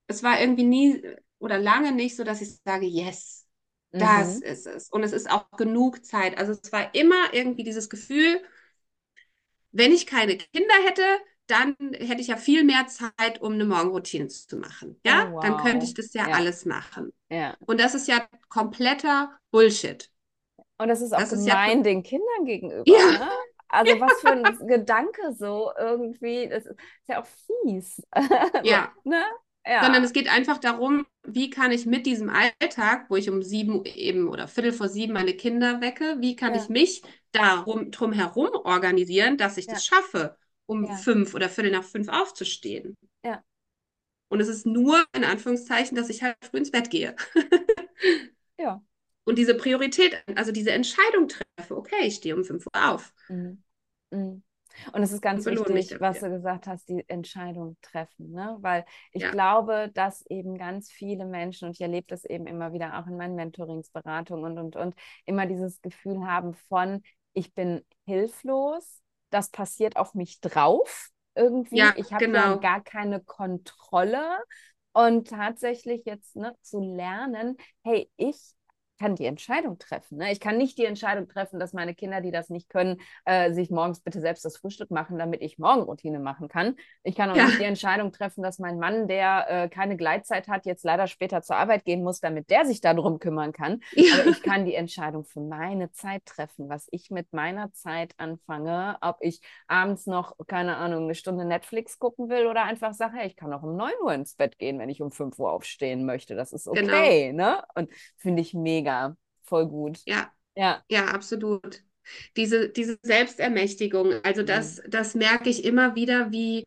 es war irgendwie nie oder lange nicht so, dass ich sage, yes, das mhm. ist es. Und es ist auch genug Zeit. Also es war immer irgendwie dieses Gefühl, wenn ich keine Kinder hätte, dann hätte ich ja viel mehr Zeit, um eine Morgenroutine zu machen. Ja, oh, wow. dann könnte ich das ja, ja. alles machen. Ja. Und das ist ja kompletter Bullshit. Und das ist auch das gemein ist ja den Kindern gegenüber. Ja. Ne? Also was für ein Gedanke so irgendwie. Das ist ja auch fies. Ja. ne? ja. Sondern es geht einfach darum, wie kann ich mit diesem Alltag, wo ich um sieben eben oder viertel vor sieben meine Kinder wecke, wie kann ja. ich mich darum drum herum organisieren, dass ich ja. das schaffe, um fünf oder viertel nach fünf aufzustehen. Ja. Und es ist nur in Anführungszeichen, dass ich halt früh ins Bett gehe. ja und diese Priorität, also diese Entscheidung treffe, okay, ich stehe um 5 Uhr auf. Mhm. Mhm. Und es ist ganz wichtig, was du gesagt hast, die Entscheidung treffen, ne? Weil ich ja. glaube, dass eben ganz viele Menschen, und ich erlebe das eben immer wieder auch in meinen Mentoringsberatungen und, und, und, immer dieses Gefühl haben von, ich bin hilflos, das passiert auf mich drauf irgendwie. Ja, ich habe genau. gar keine Kontrolle. Und tatsächlich jetzt ne, zu lernen, hey, ich kann die Entscheidung treffen. Ne? Ich kann nicht die Entscheidung treffen, dass meine Kinder, die das nicht können, äh, sich morgens bitte selbst das Frühstück machen, damit ich Morgenroutine machen kann. Ich kann auch ja. nicht die Entscheidung treffen, dass mein Mann, der äh, keine Gleitzeit hat, jetzt leider später zur Arbeit gehen muss, damit der sich darum kümmern kann. Ja. Aber ich kann die Entscheidung für meine Zeit treffen, was ich mit meiner Zeit anfange, ob ich abends noch, keine Ahnung, eine Stunde Netflix gucken will oder einfach sage, ich kann auch um 9 Uhr ins Bett gehen, wenn ich um 5 Uhr aufstehen möchte. Das ist genau. okay. Genau. Ne? Und finde ich mega mega, voll gut. Ja. Ja, ja absolut. Diese, diese Selbstermächtigung, also das, mhm. das merke ich immer wieder, wie,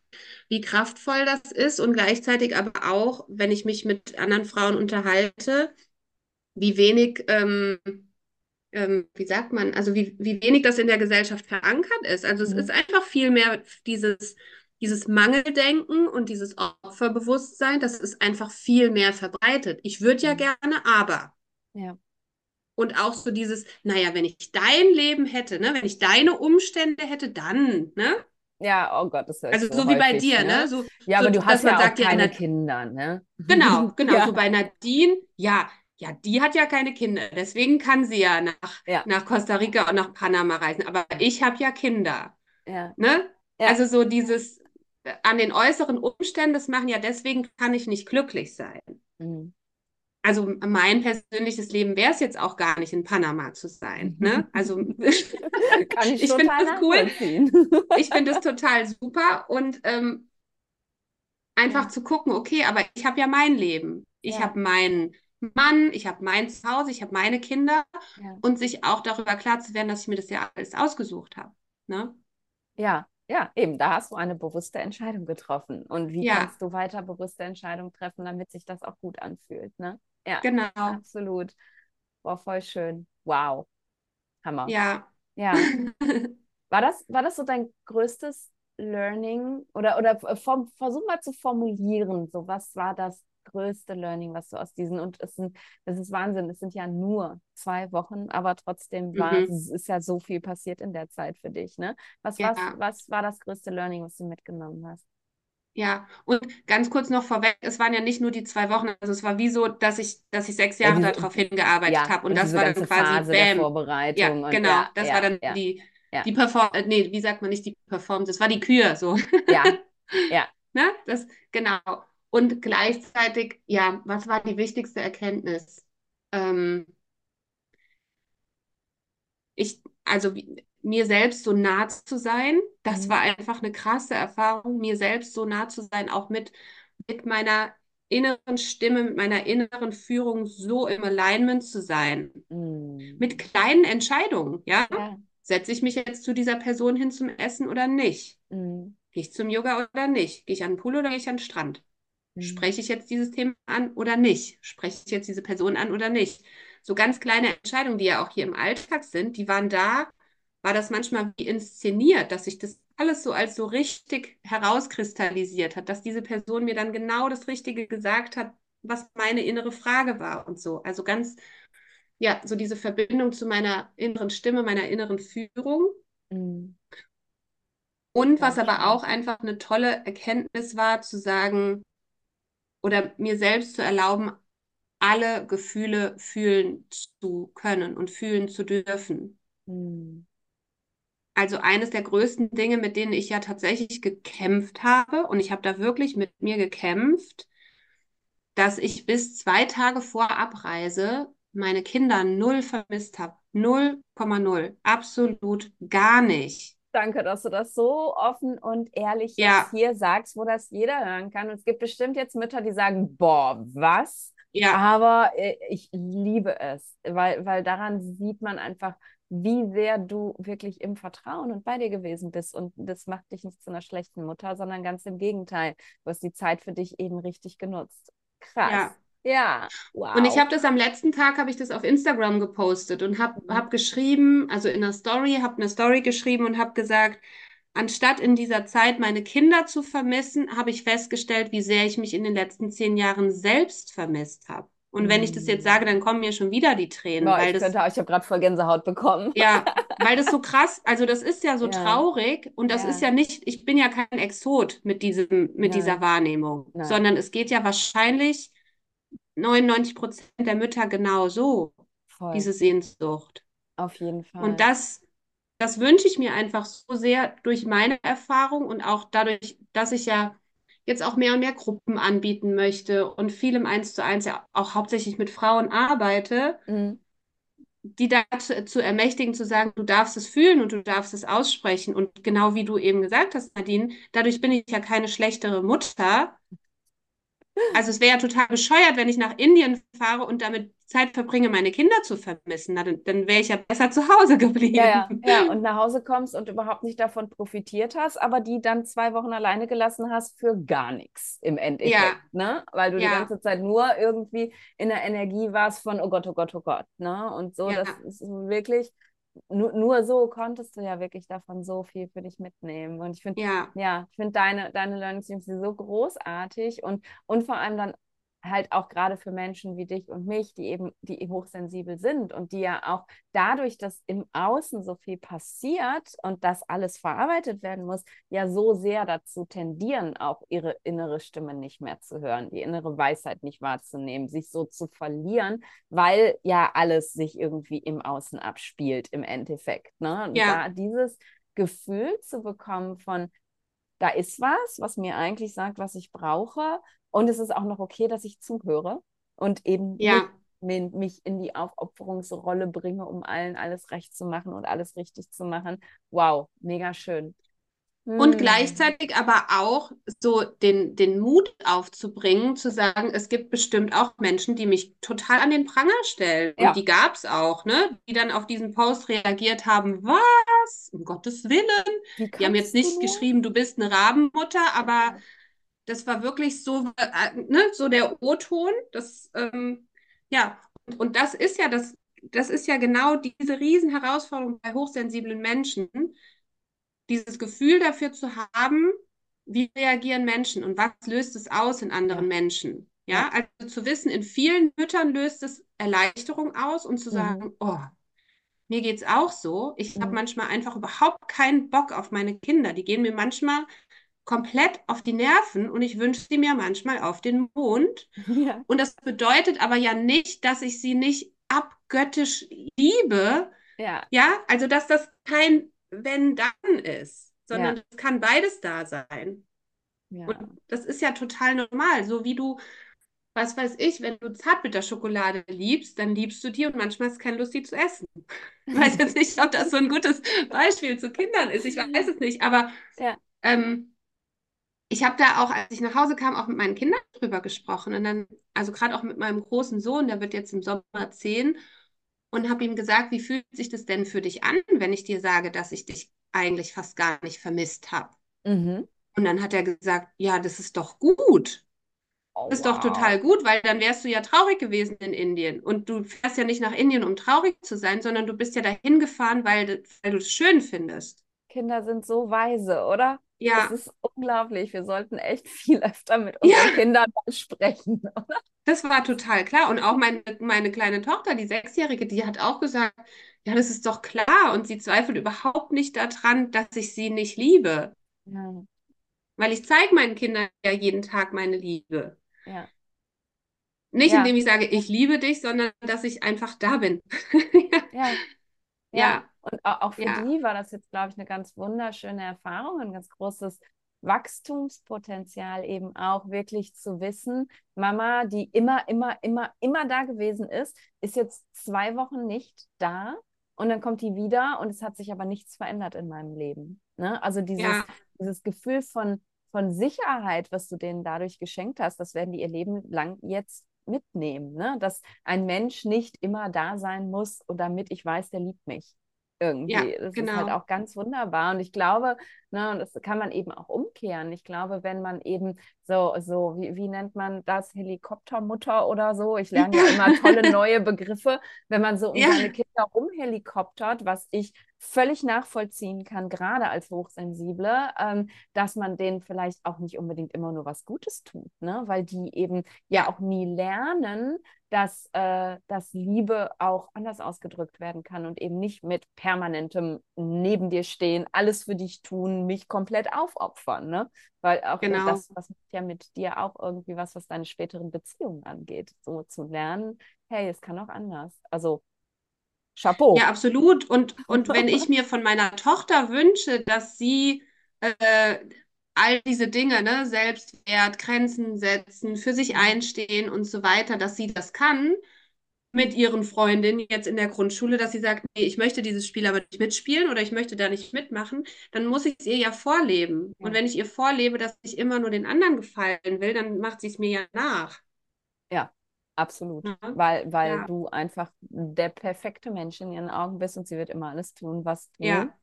wie kraftvoll das ist und gleichzeitig aber auch, wenn ich mich mit anderen Frauen unterhalte, wie wenig, ähm, ähm, wie sagt man, also wie, wie wenig das in der Gesellschaft verankert ist. Also es mhm. ist einfach viel mehr dieses, dieses Mangeldenken und dieses Opferbewusstsein, das ist einfach viel mehr verbreitet. Ich würde ja mhm. gerne, aber. Ja. Und auch so dieses, naja, wenn ich dein Leben hätte, ne, wenn ich deine Umstände hätte, dann, ne? Ja, oh Gott, das ist Also so, so wie bei dir, ne? ne? So, ja, aber so, du hast ja auch keine Kinder, ne? Genau, genau. ja. So bei Nadine, ja, ja, die hat ja keine Kinder. Deswegen kann sie ja nach, ja. nach Costa Rica und nach Panama reisen. Aber ich habe ja Kinder. Ja. Ne? Ja. Also so dieses äh, an den äußeren Umständen, das machen ja deswegen kann ich nicht glücklich sein. Mhm also mein persönliches Leben wäre es jetzt auch gar nicht, in Panama zu sein. Ne? Also Kann ich, ich finde das cool. ich finde es total super und ähm, einfach ja. zu gucken, okay, aber ich habe ja mein Leben. Ich ja. habe mein, Mann, ich habe mein Zuhause, ich habe meine Kinder Ja. und sich auch darüber klar zu werden, dass ich mir das ja alles ausgesucht habe. Ne? Ja, ja, eben, da hast du eine bewusste Entscheidung getroffen. Und wie Ja. kannst du weiter bewusste Entscheidungen treffen, damit sich das auch gut anfühlt, ne? Ja, Genau. absolut. Boah, voll schön. Wow. Hammer. Ja. Ja. War das, war das so dein größtes Learning? Oder, oder vom, versuch mal zu formulieren, so was war das größte Learning, was du aus diesen, und es sind, das ist Wahnsinn, es sind ja nur zwei Wochen, aber trotzdem war, Mhm. es ist ja so viel passiert in der Zeit für dich, ne? Was, Ja. was, was war das größte Learning, was du mitgenommen hast? Ja, und ganz kurz noch vorweg, es waren ja nicht nur die zwei Wochen, also es war wie so, dass ich, dass ich sechs Ja, Jahre diese- darauf hingearbeitet Ja, habe und und das war dann quasi Phase Bam. Vorbereitung Ja, genau, ja, das ja, war dann ja, die, ja. die Perform, äh, nee, wie sagt man nicht die Performance, das war die Kür, so. ja, ja. Ne? Das, genau. Und gleichzeitig, ja, was war die wichtigste Erkenntnis? Ähm, ich, also wie- mir selbst so nah zu sein, das Mhm. war einfach eine krasse Erfahrung, mir selbst so nah zu sein, auch mit, mit meiner inneren Stimme, mit meiner inneren Führung so im Alignment zu sein. Mm. Mit kleinen Entscheidungen, ja? Ja. Setze ich mich jetzt zu dieser Person hin zum Essen oder nicht? Mm. Gehe ich zum Yoga oder nicht? Gehe ich an den Pool oder gehe ich an den Strand? Mm. Spreche ich jetzt dieses Thema an oder nicht? Spreche ich jetzt diese Person an oder nicht? So ganz kleine Entscheidungen, die ja auch hier im Alltag sind, die waren da, war das manchmal wie inszeniert, dass sich das alles so als so richtig herauskristallisiert hat, dass diese Person mir dann genau das Richtige gesagt hat, was meine innere Frage war und so. Also ganz, ja, so diese Verbindung zu meiner inneren Stimme, meiner inneren Führung. Mm. Und was aber auch einfach eine tolle Erkenntnis war, zu sagen oder mir selbst zu erlauben, alle Gefühle fühlen zu können und fühlen zu dürfen. Mm. Also eines der größten Dinge, mit denen ich ja tatsächlich gekämpft habe, und ich habe da wirklich mit mir gekämpft, dass ich bis zwei Tage vor Abreise meine Kinder null vermisst habe. 0,0. Absolut gar nicht. Danke, dass du das so offen und ehrlich Ja. hier sagst, wo das jeder hören kann. Und es gibt bestimmt jetzt Mütter, die sagen, boah, was? Ja, Aber äh, ich liebe es, weil, weil daran sieht man einfach, wie sehr du wirklich im Vertrauen und bei dir gewesen bist. Und das macht dich nicht zu einer schlechten Mutter, sondern ganz im Gegenteil. Du hast die Zeit für dich eben richtig genutzt. Krass. Ja. Ja, wow. Und ich habe das am letzten Tag, habe ich das auf Instagram gepostet und habe Mhm. hab geschrieben, also in einer Story, habe eine Story geschrieben und habe gesagt, anstatt in dieser Zeit meine Kinder zu vermissen, habe ich festgestellt, wie sehr ich mich in den letzten zehn Jahren selbst vermisst habe. Und wenn ich das jetzt sage, dann kommen mir schon wieder die Tränen, Boah, weil ich, das, könnte, ich habe gerade voll Gänsehaut bekommen. ja, weil das so krass, also das ist ja so Ja. traurig und das Ja. ist ja nicht, ich bin ja kein Exot mit diesem, mit dieser Nein. Wahrnehmung, Nein. sondern es geht ja wahrscheinlich 99 Prozent der Mütter genau so Voll. diese Sehnsucht. Auf jeden Fall. Und das, das wünsche ich mir einfach so sehr durch meine Erfahrung und auch dadurch, dass ich ja jetzt auch mehr und mehr Gruppen anbieten möchte und viel im Eins zu eins ja auch hauptsächlich mit Frauen arbeite, Mhm. die dazu zu ermächtigen, zu sagen, du darfst es fühlen und du darfst es aussprechen. Und genau wie du eben gesagt hast, Nadine, dadurch bin ich ja keine schlechtere Mutter. Also es wäre ja total bescheuert, wenn ich nach Indien fahre und damit Zeit verbringe, meine Kinder zu vermissen. Na, dann dann wäre ich ja besser zu Hause geblieben. Ja, ja, ja, und nach Hause kommst und überhaupt nicht davon profitiert hast, aber die dann zwei Wochen alleine gelassen hast für gar nichts im Endeffekt, Ja. ne? Weil du die Ja. ganze Zeit nur irgendwie in der Energie warst von, oh Gott, oh Gott, oh Gott, ne? Und so, das ist wirklich, nur, nur so konntest du ja wirklich davon so viel für dich mitnehmen. Und ich finde, Ja, ja, ich finde deine, deine Learnings so großartig und, und vor allem dann halt auch gerade für Menschen wie dich und mich, die eben, die hochsensibel sind und die ja auch dadurch, dass im Außen so viel passiert und das alles verarbeitet werden muss, ja so sehr dazu tendieren, auch ihre innere Stimme nicht mehr zu hören, die innere Weisheit nicht wahrzunehmen, sich so zu verlieren, weil ja alles sich irgendwie im Außen abspielt im Endeffekt. Ne? Und Ja. da dieses Gefühl zu bekommen von, da ist was, was mir eigentlich sagt, was ich brauche. Und es ist auch noch okay, dass ich zuhöre und eben ja, nicht mi- mich in die Aufopferungsrolle bringe, um allen alles recht zu machen und alles richtig zu machen. Wow, mega schön. Und Hm. gleichzeitig aber auch so den, den Mut aufzubringen, zu sagen, es gibt bestimmt auch Menschen, die mich total an den Pranger stellen. Und Ja, die gab es auch, ne? Die dann auf diesen Post reagiert haben, was? Um Gottes Willen. Die haben jetzt du nicht nur? geschrieben, du bist eine Rabenmutter, aber das war wirklich so, äh, ne, so der O-Ton. Das, ähm, ja, und, und das ist ja das, das ist ja genau diese Riesenherausforderung bei hochsensiblen Menschen, dieses Gefühl dafür zu haben, wie reagieren Menschen und was löst es aus in anderen Menschen. ja. Also zu wissen, in vielen Müttern löst es Erleichterung aus und zu Mhm. sagen, oh, mir geht's auch so. Ich habe Mhm. manchmal einfach überhaupt keinen Bock auf meine Kinder. Die gehen mir manchmal komplett auf die Nerven und ich wünsche sie mir manchmal auf den Mond. Ja, Und das bedeutet aber ja nicht, dass ich sie nicht abgöttisch liebe. ja, Ja, also dass das kein Wenn-Dann ist, sondern ja, es kann beides da sein. ja. Und das ist ja total normal. So wie du, was weiß ich, wenn du Zartbitterschokolade liebst, dann liebst du die und manchmal hast du keine Lust, die zu essen. Ich weiß jetzt nicht, ob das so ein gutes Beispiel zu Kindern ist. Ich weiß es nicht, aber Ja, ähm, ich habe da auch, als ich nach Hause kam, auch mit meinen Kindern drüber gesprochen. Und dann, also gerade auch mit meinem großen Sohn, der wird jetzt im Sommer zehn, und habe ihm gesagt, wie fühlt sich das denn für dich an, wenn ich dir sage, dass ich dich eigentlich fast gar nicht vermisst habe? mhm. Und dann hat er gesagt, ja, das ist doch gut. Oh, Das ist doch wow. total gut, weil dann wärst du ja traurig gewesen in Indien. Und du fährst ja nicht nach Indien, um traurig zu sein, sondern du bist ja dahin gefahren, weil, weil du es schön findest. Kinder sind so weise, oder? Das Ja, ist unglaublich. Wir sollten echt viel öfter mit ja, unseren Kindern mal sprechen, oder? das war total klar. Und auch meine, meine kleine Tochter, die Sechsjährige, die hat auch gesagt, ja, das ist doch klar. Und sie zweifelt überhaupt nicht daran, dass ich sie nicht liebe. Ja, Weil ich zeige meinen Kindern ja jeden Tag meine Liebe. ja, Nicht indem ja, ich sage, ich liebe dich, sondern dass ich einfach da bin. ja, ja. Ja, Und au- auch für ja, die war das jetzt, glaube ich, eine ganz wunderschöne Erfahrung, ein ganz großes Wachstumspotenzial eben auch wirklich zu wissen, Mama, die immer, immer, immer, immer da gewesen ist, ist jetzt zwei Wochen nicht da und dann kommt die wieder und es hat sich aber nichts verändert in meinem Leben. Ne? Also dieses, ja, dieses Gefühl von, von Sicherheit, was du denen dadurch geschenkt hast, das werden die ihr Leben lang jetzt mitnehmen, ne? Dass ein Mensch nicht immer da sein muss und damit ich weiß, der liebt mich ja, irgendwie. Das ist halt genau. auch ganz wunderbar. Und ich glaube, ne, und das kann man eben auch umkehren. Ich glaube, wenn man eben so, so, wie, wie nennt man das, Helikoptermutter oder so? Ich lerne ja immer tolle neue Begriffe, wenn man so um Ja, seine Kinder rumhelikoptert, was ich völlig nachvollziehen kann, gerade als Hochsensible, ähm, dass man denen vielleicht auch nicht unbedingt immer nur was Gutes tut, ne? Weil die eben ja auch nie lernen, dass, äh, dass Liebe auch anders ausgedrückt werden kann und eben nicht mit permanentem neben dir stehen, alles für dich tun, mich komplett aufopfern, ne? Weil auch genau. das, das macht ja mit dir auch irgendwie was, was deine späteren Beziehungen angeht, so zu lernen, hey, es kann auch anders. Also Chapeau. Ja, absolut. Und, und wenn ich mir von meiner Tochter wünsche, dass sie äh, all diese Dinge, ne, Selbstwert, Grenzen setzen, für sich einstehen und so weiter, dass sie das kann mit ihren Freundinnen jetzt in der Grundschule, dass sie sagt, nee, ich möchte dieses Spiel aber nicht mitspielen oder ich möchte da nicht mitmachen, dann muss ich es ihr ja vorleben. Und wenn ich ihr vorlebe, dass ich immer nur den anderen gefallen will, dann macht sie es mir ja nach. Ja, absolut. Ne? Weil, weil Ja, du einfach der perfekte Mensch in ihren Augen bist und sie wird immer alles tun, was du ja,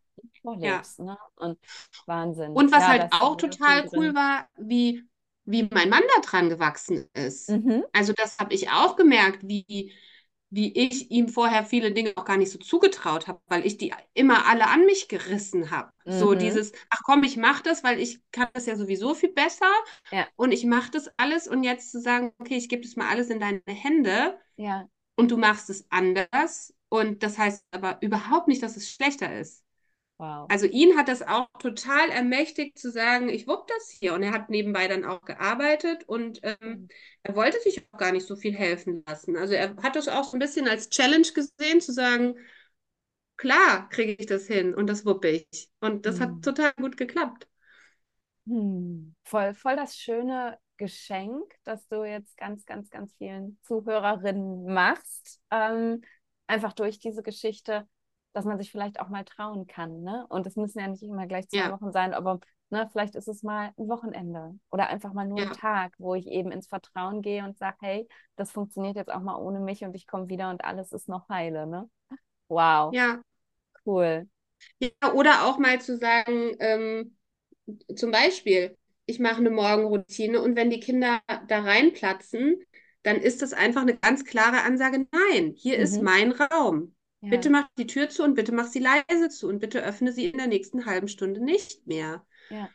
ja. vorlebst. Ne? Und Wahnsinn. Und was Ja, halt auch total cool drin. war, wie, wie mein Mann da dran gewachsen ist. Mhm. Also das habe ich auch gemerkt, wie, wie ich ihm vorher viele Dinge auch gar nicht so zugetraut habe, weil ich die immer alle an mich gerissen habe. So Mhm. dieses, ach komm, ich mache das, weil ich kann das ja sowieso viel besser Ja, und ich mache das alles und jetzt zu sagen, okay, ich gebe das mal alles in deine Hände ja, und du machst es anders und das heißt aber überhaupt nicht, dass es schlechter ist. Wow. Also ihn hat das auch total ermächtigt zu sagen, ich wupp das hier. Und er hat nebenbei dann auch gearbeitet und ähm, Mhm. er wollte sich auch gar nicht so viel helfen lassen. Also er hat das auch so ein bisschen als Challenge gesehen, zu sagen, klar kriege ich das hin und das wuppe ich. Und das hat Hm. total gut geklappt. Hm. Voll, voll das schöne Geschenk, das du jetzt ganz, ganz, ganz vielen Zuhörerinnen machst. Ähm, einfach durch diese Geschichte dass man sich vielleicht auch mal trauen kann, ne? Und es müssen ja nicht immer gleich zwei Ja, Wochen sein, aber ne, vielleicht ist es mal ein Wochenende oder einfach mal nur ein ja, Tag, wo ich eben ins Vertrauen gehe und sage, hey, das funktioniert jetzt auch mal ohne mich und ich komme wieder und alles ist noch heile, ne? Wow, ja. cool. Ja, oder auch mal zu sagen, ähm, zum Beispiel, ich mache eine Morgenroutine und wenn die Kinder da reinplatzen, dann ist das einfach eine ganz klare Ansage, nein, hier ist Mhm. mein Raum. Bitte Ja, mach die Tür zu und bitte mach sie leise zu und bitte öffne sie in der nächsten halben Stunde nicht mehr. ja,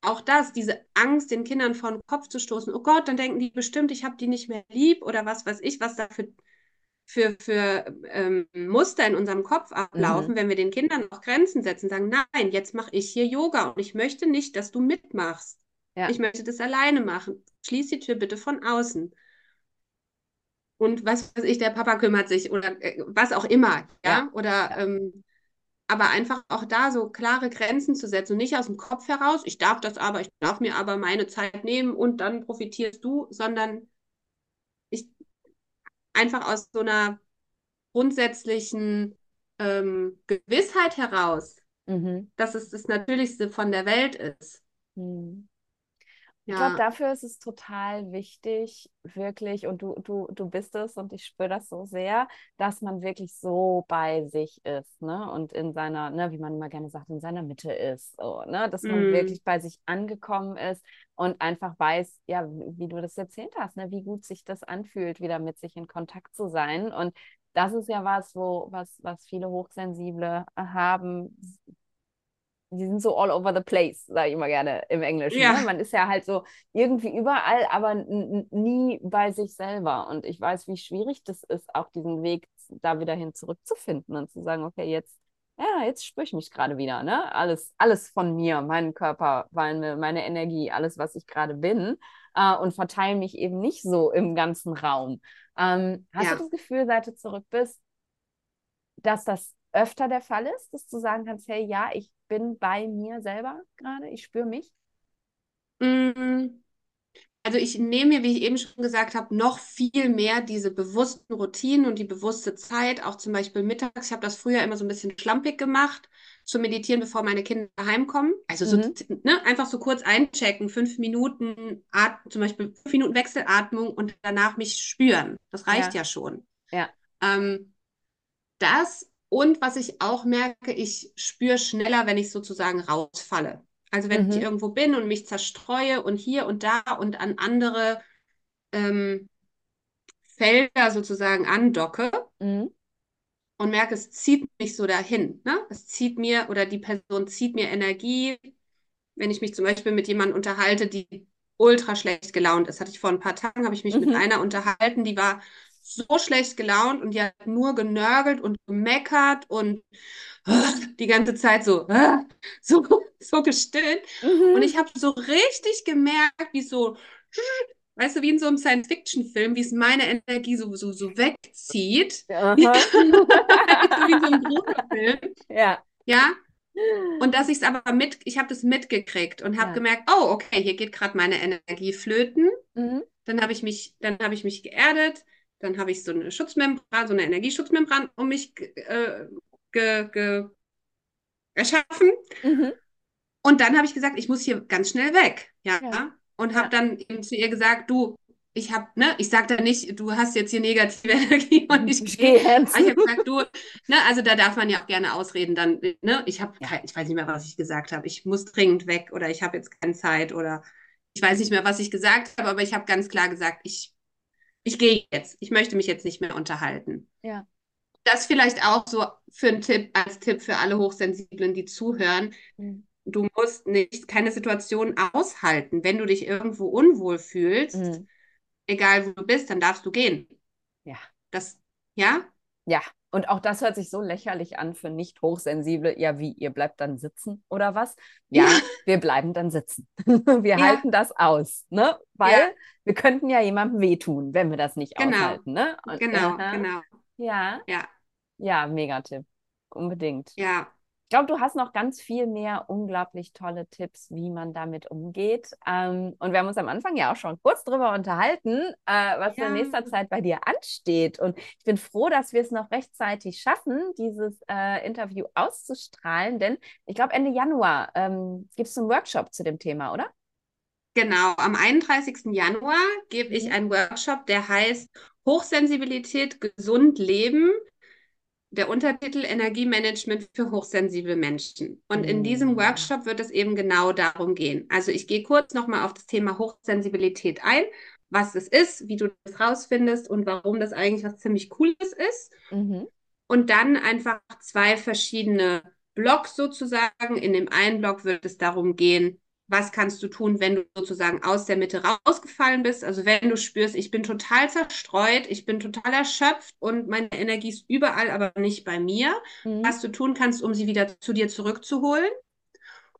Auch das, diese Angst, den Kindern vor den Kopf zu stoßen, oh Gott, dann denken die bestimmt, ich habe die nicht mehr lieb oder was weiß ich, was da für, für, für ähm, Muster in unserem Kopf mhm. ablaufen, wenn wir den Kindern auch Grenzen setzen, sagen, nein, jetzt mache ich hier Yoga und ich möchte nicht, dass du mitmachst. Ja, Ich möchte das alleine machen. Schließ die Tür bitte von außen. Und was weiß ich, der Papa kümmert sich oder äh, was auch immer, ja, ja? Oder ähm, aber einfach auch da so klare Grenzen zu setzen und nicht aus dem Kopf heraus, ich darf das aber, ich darf mir aber meine Zeit nehmen und dann profitierst du, sondern ich einfach aus so einer grundsätzlichen ähm, Gewissheit heraus, Mhm. dass es das Natürlichste von der Welt ist. Mhm. Ich glaube, Ja, dafür ist es total wichtig, wirklich, und du, du, du bist es und ich spüre das so sehr, dass man wirklich so bei sich ist, ne? Und in seiner, ne, wie man immer gerne sagt, in seiner Mitte ist, so, ne? Dass man mm, wirklich bei sich angekommen ist und einfach weiß, ja, wie, wie du das erzählt hast, ne? Wie gut sich das anfühlt, wieder mit sich in Kontakt zu sein. Und das ist ja was, wo, was, was viele Hochsensible haben, die sind so all over the place, sage ich immer gerne im Englischen. Ne? ja, Man ist ja halt so irgendwie überall, aber nie bei sich selber. Und ich weiß, wie schwierig das ist, auch diesen Weg da wieder hin zurückzufinden und zu sagen, okay, jetzt, ja, jetzt spüre ich mich gerade wieder, ne? Alles, alles von mir, meinen Körper, meine, meine Energie, alles, was ich gerade bin, äh, und verteile mich eben nicht so im ganzen Raum. Ähm, hast du ja. das Gefühl, seit du zurück bist, dass das öfter der Fall ist, dass du sagen kannst, hey, ja, ich bin bei mir selber gerade, ich spüre mich. Mm, Also ich nehme mir, wie ich eben schon gesagt habe, noch viel mehr diese bewussten Routinen und die bewusste Zeit, auch zum Beispiel mittags. Ich habe das früher immer so ein bisschen schlampig gemacht, zu meditieren, bevor meine Kinder heimkommen. Also so, Mhm. ne, einfach so kurz einchecken, fünf Minuten, At zum Beispiel fünf Minuten Wechselatmung und danach mich spüren. Das reicht Ja, ja schon. ja. Ähm, das und was ich auch merke, ich spüre schneller, wenn ich sozusagen rausfalle. Also wenn ich Mhm. irgendwo bin und mich zerstreue und hier und da und an andere ähm, Felder sozusagen andocke Mhm. und merke, es zieht mich so dahin. Ne? Es zieht mir oder die Person zieht mir Energie. Wenn ich mich zum Beispiel mit jemandem unterhalte, die ultra schlecht gelaunt ist, hatte ich vor ein paar Tagen, habe ich mich mit Mhm. einer unterhalten, die war so schlecht gelaunt und die hat nur genörgelt und gemeckert und die ganze Zeit so, so, so gestillt. Und Mhm. ich habe so richtig gemerkt, wie so, weißt du, wie in so einem Science-Fiction-Film, wie es meine Energie so, so, so wegzieht. Aha. wie in so einem Gruselfilm. Ja. Ja. Und dass ich es aber mit, ich habe das mitgekriegt und habe Ja. gemerkt, oh, okay, hier geht gerade meine Energie flöten. Mhm. Dann habe ich mich, dann habe ich mich geerdet, dann habe ich so eine Schutzmembran, so eine Energieschutzmembran um mich äh, ge, ge, erschaffen. Mhm. Und dann habe ich gesagt, ich muss hier ganz schnell weg. Ja. Ja. Und habe Ja. dann eben zu ihr gesagt, du, ich habe, ne, ich sage da nicht, du hast jetzt hier negative Energie und ich gehe. ich habe gesagt, du, ne, also da darf man ja auch gerne ausreden, dann, ne, ich habe Ja. ich weiß nicht mehr, was ich gesagt habe. Ich muss dringend weg oder ich habe jetzt keine Zeit oder ich weiß nicht mehr, was ich gesagt habe, aber ich habe ganz klar gesagt, ich, ich gehe jetzt. Ich möchte mich jetzt nicht mehr unterhalten. Ja. Das vielleicht auch so für einen Tipp, als Tipp für alle Hochsensiblen, die zuhören Mhm. Du musst nicht keine Situation aushalten. Wenn du dich irgendwo unwohl fühlst, Mhm. egal wo du bist, dann darfst du gehen. Ja. Das, ja, Ja. Und auch das hört sich so lächerlich an für nicht Hochsensible. Ja, wie, ihr bleibt dann sitzen oder was? ja, Ja, wir bleiben dann sitzen. Wir ja, halten das aus, ne? ja, Weil wir könnten ja jemandem wehtun, wenn wir das nicht genau, aushalten, ne? Und, genau, äh, genau, ja, ja, ja, Megatipp. Unbedingt. ja. Glaube, du hast noch ganz viel mehr unglaublich tolle Tipps, wie man damit umgeht. Ähm, und wir haben uns am Anfang ja auch schon kurz drüber unterhalten, äh, was ja. in nächster Zeit bei dir ansteht. Und ich bin froh, dass wir es noch rechtzeitig schaffen, dieses äh, Interview auszustrahlen, denn ich glaube, Ende Januar ähm, gibt es einen Workshop zu dem Thema, oder? Genau, am 31. Januar gebe ich mhm. einen Workshop, der heißt Hochsensibilität, gesund leben der Untertitel Energiemanagement für hochsensible Menschen. Und in diesem mm. Workshop wird es eben genau darum gehen. Also ich gehe kurz nochmal auf das Thema Hochsensibilität ein, was es ist, wie du das rausfindest und warum das eigentlich was ziemlich Cooles ist. Mhm. Und dann einfach zwei verschiedene Blocks sozusagen. In dem einen Block wird es darum gehen, was kannst du tun, wenn du sozusagen aus der Mitte rausgefallen bist. Also wenn du spürst, ich bin total zerstreut, ich bin total erschöpft und meine Energie ist überall, aber nicht bei mir. Mhm. Was du tun kannst, um sie wieder zu dir zurückzuholen.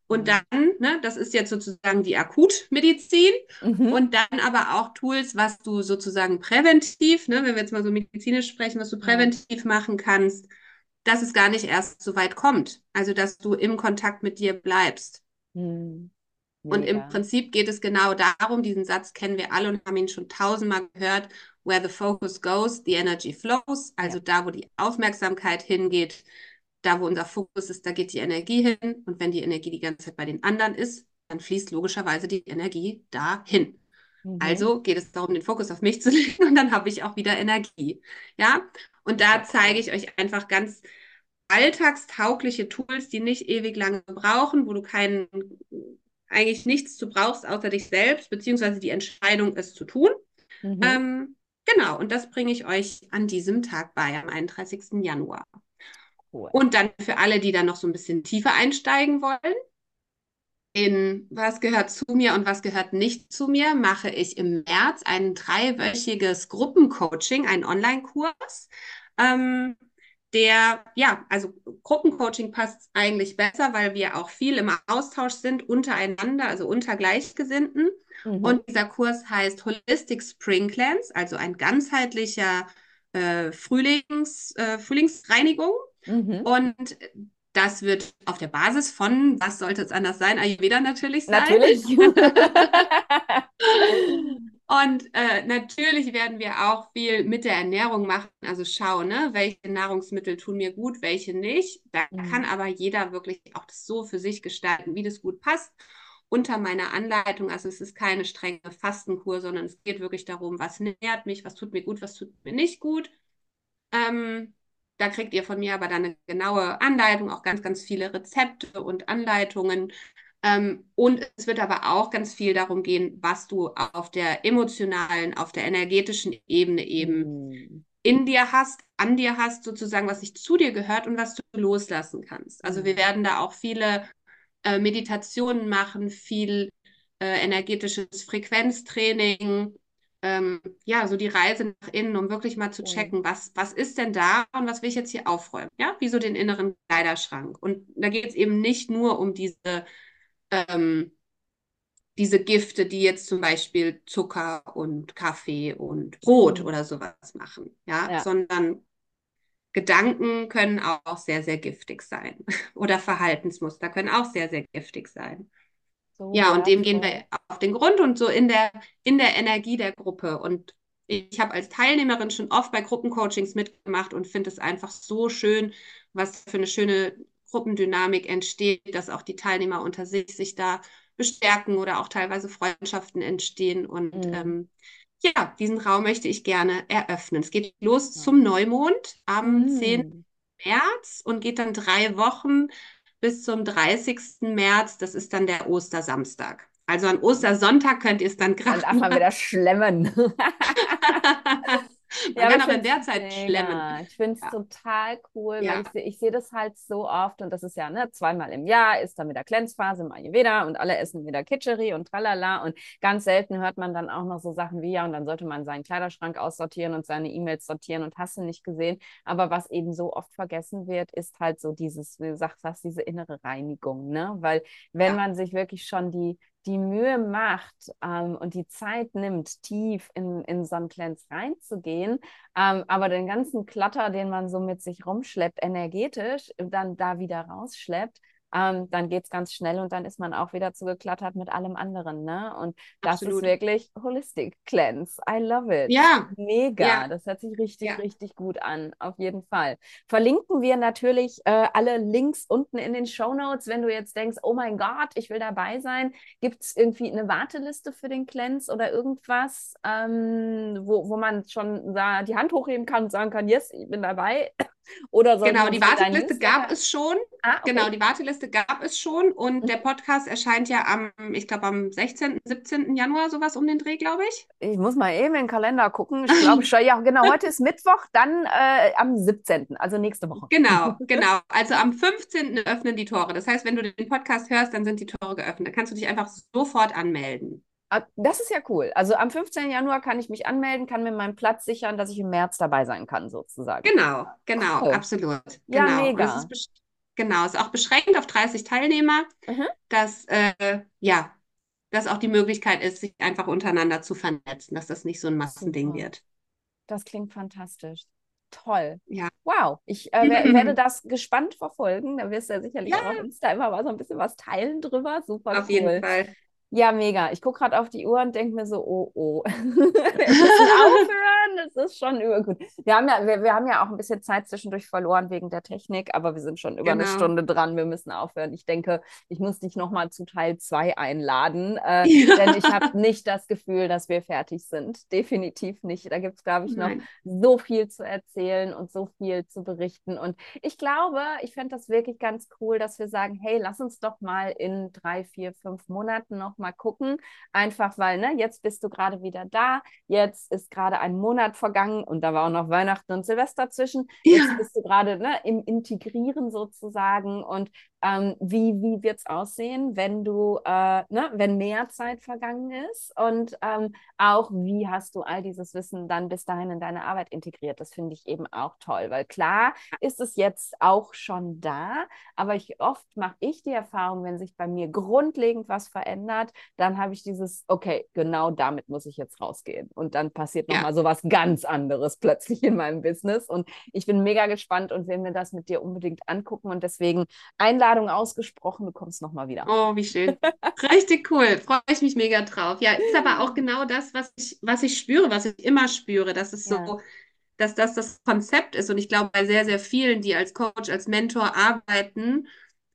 Und mhm. dann, ne, das ist jetzt sozusagen die Akutmedizin mhm. und dann aber auch Tools, was du sozusagen präventiv, ne, wenn wir jetzt mal so medizinisch sprechen, was du präventiv machen kannst, dass es gar nicht erst so weit kommt. Also, dass du im Kontakt mit dir bleibst. Mhm. Und im Prinzip geht es genau darum, diesen Satz kennen wir alle und haben ihn schon tausendmal gehört, where the focus goes, the energy flows, also ja. da, wo die Aufmerksamkeit hingeht, da, wo unser Fokus ist, da geht die Energie hin. Und wenn die Energie die ganze Zeit bei den anderen ist, dann fließt logischerweise die Energie dahin. Mhm. Also geht es darum, den Fokus auf mich zu legen und dann habe ich auch wieder Energie. Ja, und da zeige ich euch einfach ganz alltagstaugliche Tools, die nicht ewig lange brauchen, wo du keinen eigentlich nichts zu brauchst, außer dich selbst, beziehungsweise die Entscheidung, es zu tun. Mhm. Ähm, genau, und das bringe ich euch an diesem Tag bei, am 31. Januar. Cool. Und dann für alle, die dann noch so ein bisschen tiefer einsteigen wollen, in was gehört zu mir und was gehört nicht zu mir, mache ich im März ein dreiwöchiges Gruppencoaching, einen Online-Kurs. Ähm, der, ja, also Gruppencoaching passt eigentlich besser, weil wir auch viel im Austausch sind untereinander, also unter Gleichgesinnten. Mhm. Und dieser Kurs heißt Holistic Spring Cleanse, also ein ganzheitlicher äh, Frühlings, äh, Frühlingsreinigung. Mhm. Und das wird auf der Basis von, was sollte es anders sein? Ayurveda natürlich sein. Natürlich. Und äh, natürlich werden wir auch viel mit der Ernährung machen. Also schauen, ne, welche Nahrungsmittel tun mir gut, welche nicht. Da mhm. kann aber jeder wirklich auch das so für sich gestalten, wie das gut passt. Unter meiner Anleitung, also es ist keine strenge Fastenkur, sondern es geht wirklich darum, was nährt mich, was tut mir gut, was tut mir nicht gut. Ähm, da kriegt ihr von mir aber dann eine genaue Anleitung, auch ganz, ganz viele Rezepte und Anleitungen, ähm, und es wird aber auch ganz viel darum gehen, was du auf der emotionalen, auf der energetischen Ebene eben mhm. in dir hast, an dir hast, sozusagen, was sich zu dir gehört und was du loslassen kannst. Also wir mhm. werden da auch viele äh, Meditationen machen, viel äh, energetisches Frequenztraining, ähm, ja, so die Reise nach innen, um wirklich mal zu checken, was, was ist denn da und was will ich jetzt hier aufräumen? Ja, wie so den inneren Kleiderschrank. Und da geht es eben nicht nur um diese ähm, diese Gifte, die jetzt zum Beispiel Zucker und Kaffee und Brot mhm. oder sowas machen, ja, ja. sondern Gedanken können auch sehr, sehr giftig sein. Oder Verhaltensmuster können auch sehr, sehr giftig sein. So, ja, und dem gehen wir auf den Grund und so in der, in der Energie der Gruppe. Und ich habe als Teilnehmerin schon oft bei Gruppencoachings mitgemacht und finde es einfach so schön, was für eine schöne Gruppendynamik entsteht, dass auch die Teilnehmer unter sich sich da bestärken oder auch teilweise Freundschaften entstehen. Und mhm. ähm, ja, diesen Raum möchte ich gerne eröffnen. Es geht los zum Neumond am mhm. 10. März und geht dann drei Wochen bis zum 30. März. Das ist dann der Ostersamstag. Also an Ostersonntag könnt ihr es dann gerade. Dann darf man wieder schlemmen. Man ja, kann auch in der Zeit mega. schlemmen. Ich finde es ja. total cool, ja. ich, sehe das halt so oft und das ist ja ne, zweimal im Jahr ist dann wieder Glänzphase im Ayurveda und alle essen wieder Kitscheri und tralala und ganz selten hört man dann auch noch so Sachen wie ja und dann sollte man seinen Kleiderschrank aussortieren und seine E-Mails sortieren und hast du nicht gesehen. Aber was eben so oft vergessen wird, ist halt so dieses, wie du sagst, diese innere Reinigung, ne? Weil wenn man sich wirklich schon die die Mühe macht ähm, und die Zeit nimmt, tief in, in so reinzugehen, ähm, aber den ganzen Klatter, den man so mit sich rumschleppt, energetisch, dann da wieder rausschleppt, ähm, dann geht es ganz schnell und dann ist man auch wieder zugeklattert mit allem anderen. Ne? Und das Absolut. ist wirklich Holistic Cleanse. I love it. Ja. Mega. Ja. Das hört sich richtig, ja. richtig gut an. Auf jeden Fall. Verlinken wir natürlich äh, alle Links unten in den Show Notes, wenn du jetzt denkst, oh mein Gott, ich will dabei sein. Gibt es irgendwie eine Warteliste für den Cleanse oder irgendwas, ähm, wo, wo man schon da die Hand hochheben kann und sagen kann, yes, ich bin dabei? Oder genau, die Warteliste gab es schon. Ah, okay. Genau, die Warteliste gab es schon und mhm. der Podcast erscheint ja am, ich glaube, am 16., 17. Januar, sowas um den Dreh, glaube ich. Ich muss mal eben in den Kalender gucken. Ich glaube schon, ja, genau, heute ist Mittwoch, dann äh, am 17., also nächste Woche. Genau, genau. Also am 15. öffnen die Tore. Das heißt, wenn du den Podcast hörst, dann sind die Tore geöffnet. Da kannst du dich einfach sofort anmelden. Ah, das ist ja cool. Also am 15. Januar kann ich mich anmelden, kann mir meinen Platz sichern, dass ich im März dabei sein kann, sozusagen. Genau, genau, cool. absolut. Ja, genau. mega. Ist genau, ist auch beschränkt auf 30 Teilnehmer, mhm. dass, äh, ja, dass auch die Möglichkeit ist, sich einfach untereinander zu vernetzen, dass das nicht so ein Massending Super. wird. Das klingt fantastisch. Toll. Ja. Wow. Ich äh, werde das gespannt verfolgen. Da wirst du ja sicherlich ja. auch auf Insta immer mal so ein bisschen was teilen drüber. Super auf cool. jeden Fall. Ja, mega. Ich gucke gerade auf die Uhr und denke mir so, oh, oh. wir müssen aufhören. Das ist schon übergut. Wir haben, ja, wir, wir haben ja auch ein bisschen Zeit zwischendurch verloren wegen der Technik, aber wir sind schon über genau. eine Stunde dran. Wir müssen aufhören. Ich denke, ich muss dich nochmal zu Teil 2 einladen, äh, ja. denn ich habe nicht das Gefühl, dass wir fertig sind. Definitiv nicht. Da gibt es, glaube ich, noch Nein. so viel zu erzählen und so viel zu berichten. Und ich glaube, ich fände das wirklich ganz cool, dass wir sagen, hey, lass uns doch mal in drei, vier, fünf Monaten noch mal gucken. Einfach weil, ne, jetzt bist du gerade wieder da, jetzt ist gerade ein Monat vergangen und da war auch noch Weihnachten und Silvester zwischen. Ja. Jetzt bist du gerade ne, im Integrieren sozusagen und ähm, wie, wie wird es aussehen, wenn du, äh, ne, wenn mehr Zeit vergangen ist und ähm, auch wie hast du all dieses Wissen dann bis dahin in deine Arbeit integriert. Das finde ich eben auch toll, weil klar ist es jetzt auch schon da, aber ich, oft mache ich die Erfahrung, wenn sich bei mir grundlegend was verändert, dann habe ich dieses, okay, genau damit muss ich jetzt rausgehen und dann passiert ja. nochmal so was ganz anderes plötzlich in meinem Business und ich bin mega gespannt und will mir das mit dir unbedingt angucken und deswegen einladen Einladung ausgesprochen, du kommst nochmal wieder. Oh, wie schön. Richtig cool. Freue ich mich mega drauf. Ja, ist aber auch genau das, was ich, was ich spüre, was ich immer spüre. Das ist ja. so, dass das das Konzept ist. Und ich glaube, bei sehr, sehr vielen, die als Coach, als Mentor arbeiten,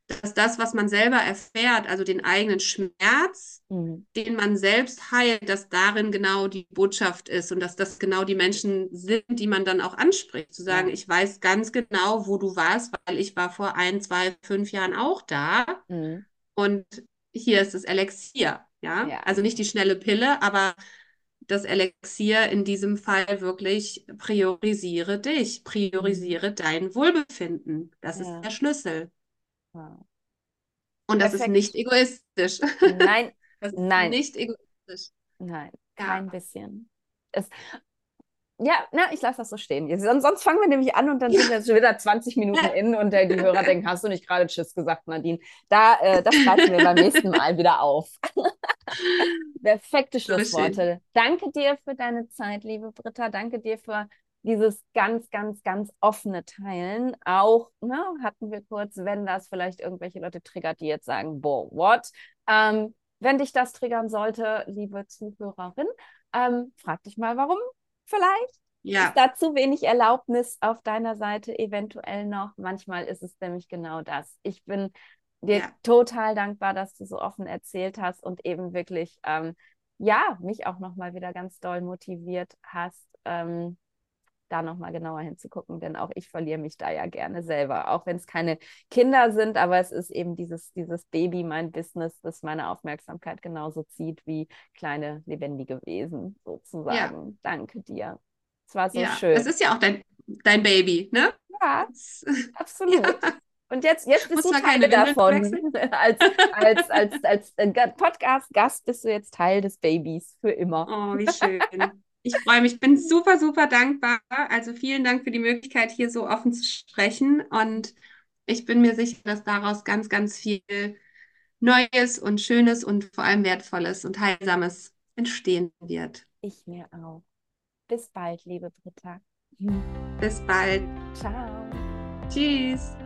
dass das, was man selber erfährt, also den eigenen Schmerz, mhm. den man selbst heilt, dass darin genau die Botschaft ist und dass das genau die Menschen sind, die man dann auch anspricht. Zu sagen, ja. ich weiß ganz genau, wo du warst, weil ich war vor ein, zwei, fünf Jahren auch da. Mhm. Und hier ist das Elixier. Ja? ja, also nicht die schnelle Pille, aber das Elixier in diesem Fall wirklich priorisiere dich, priorisiere mhm. dein Wohlbefinden. Das ja. ist der Schlüssel. Und das Perfekt. ist nicht egoistisch. Nein, das ist nein. nicht egoistisch. Nein, kein ja. bisschen. Es, ja, na, ich lasse das so stehen. Sonst, sonst fangen wir nämlich an und dann sind wir schon wieder 20 Minuten in und äh, die Hörer denken, hast du nicht gerade Tschüss gesagt, Nadine? Da, äh, das greifen wir beim nächsten Mal wieder auf. Perfekte Schlussworte. Danke dir für deine Zeit, liebe Britta. Danke dir für dieses ganz, ganz, ganz offene Teilen. Auch ne, hatten wir kurz, wenn das vielleicht irgendwelche Leute triggert, die jetzt sagen, boah, what? Ähm, wenn dich das triggern sollte, liebe Zuhörerin, ähm, frag dich mal, warum vielleicht. Ja. Ist da zu wenig Erlaubnis auf deiner Seite eventuell noch? Manchmal ist es nämlich genau das. Ich bin dir ja. total dankbar, dass du so offen erzählt hast und eben wirklich, ähm, ja, mich auch nochmal wieder ganz doll motiviert hast, ähm, da nochmal genauer hinzugucken, denn auch ich verliere mich da ja gerne selber, auch wenn es keine Kinder sind, aber es ist eben dieses, dieses Baby, mein Business, das meine Aufmerksamkeit genauso zieht wie kleine lebendige Wesen sozusagen. Ja. Danke dir. Es war so ja, schön. Das ist ja auch dein, dein Baby, ne? Ja, absolut. Ja. Und jetzt, jetzt bist Muss du Teil davon. als als, als, als äh, Podcast-Gast bist du jetzt Teil des Babys für immer. Oh, wie schön. Ich freue mich. Bin super, super dankbar. Also vielen Dank für die Möglichkeit, hier so offen zu sprechen. Und ich bin mir sicher, dass daraus ganz, ganz viel Neues und Schönes und vor allem Wertvolles und Heilsames entstehen wird. Ich mir auch. Bis bald, liebe Britta. Bis bald. Ciao. Tschüss.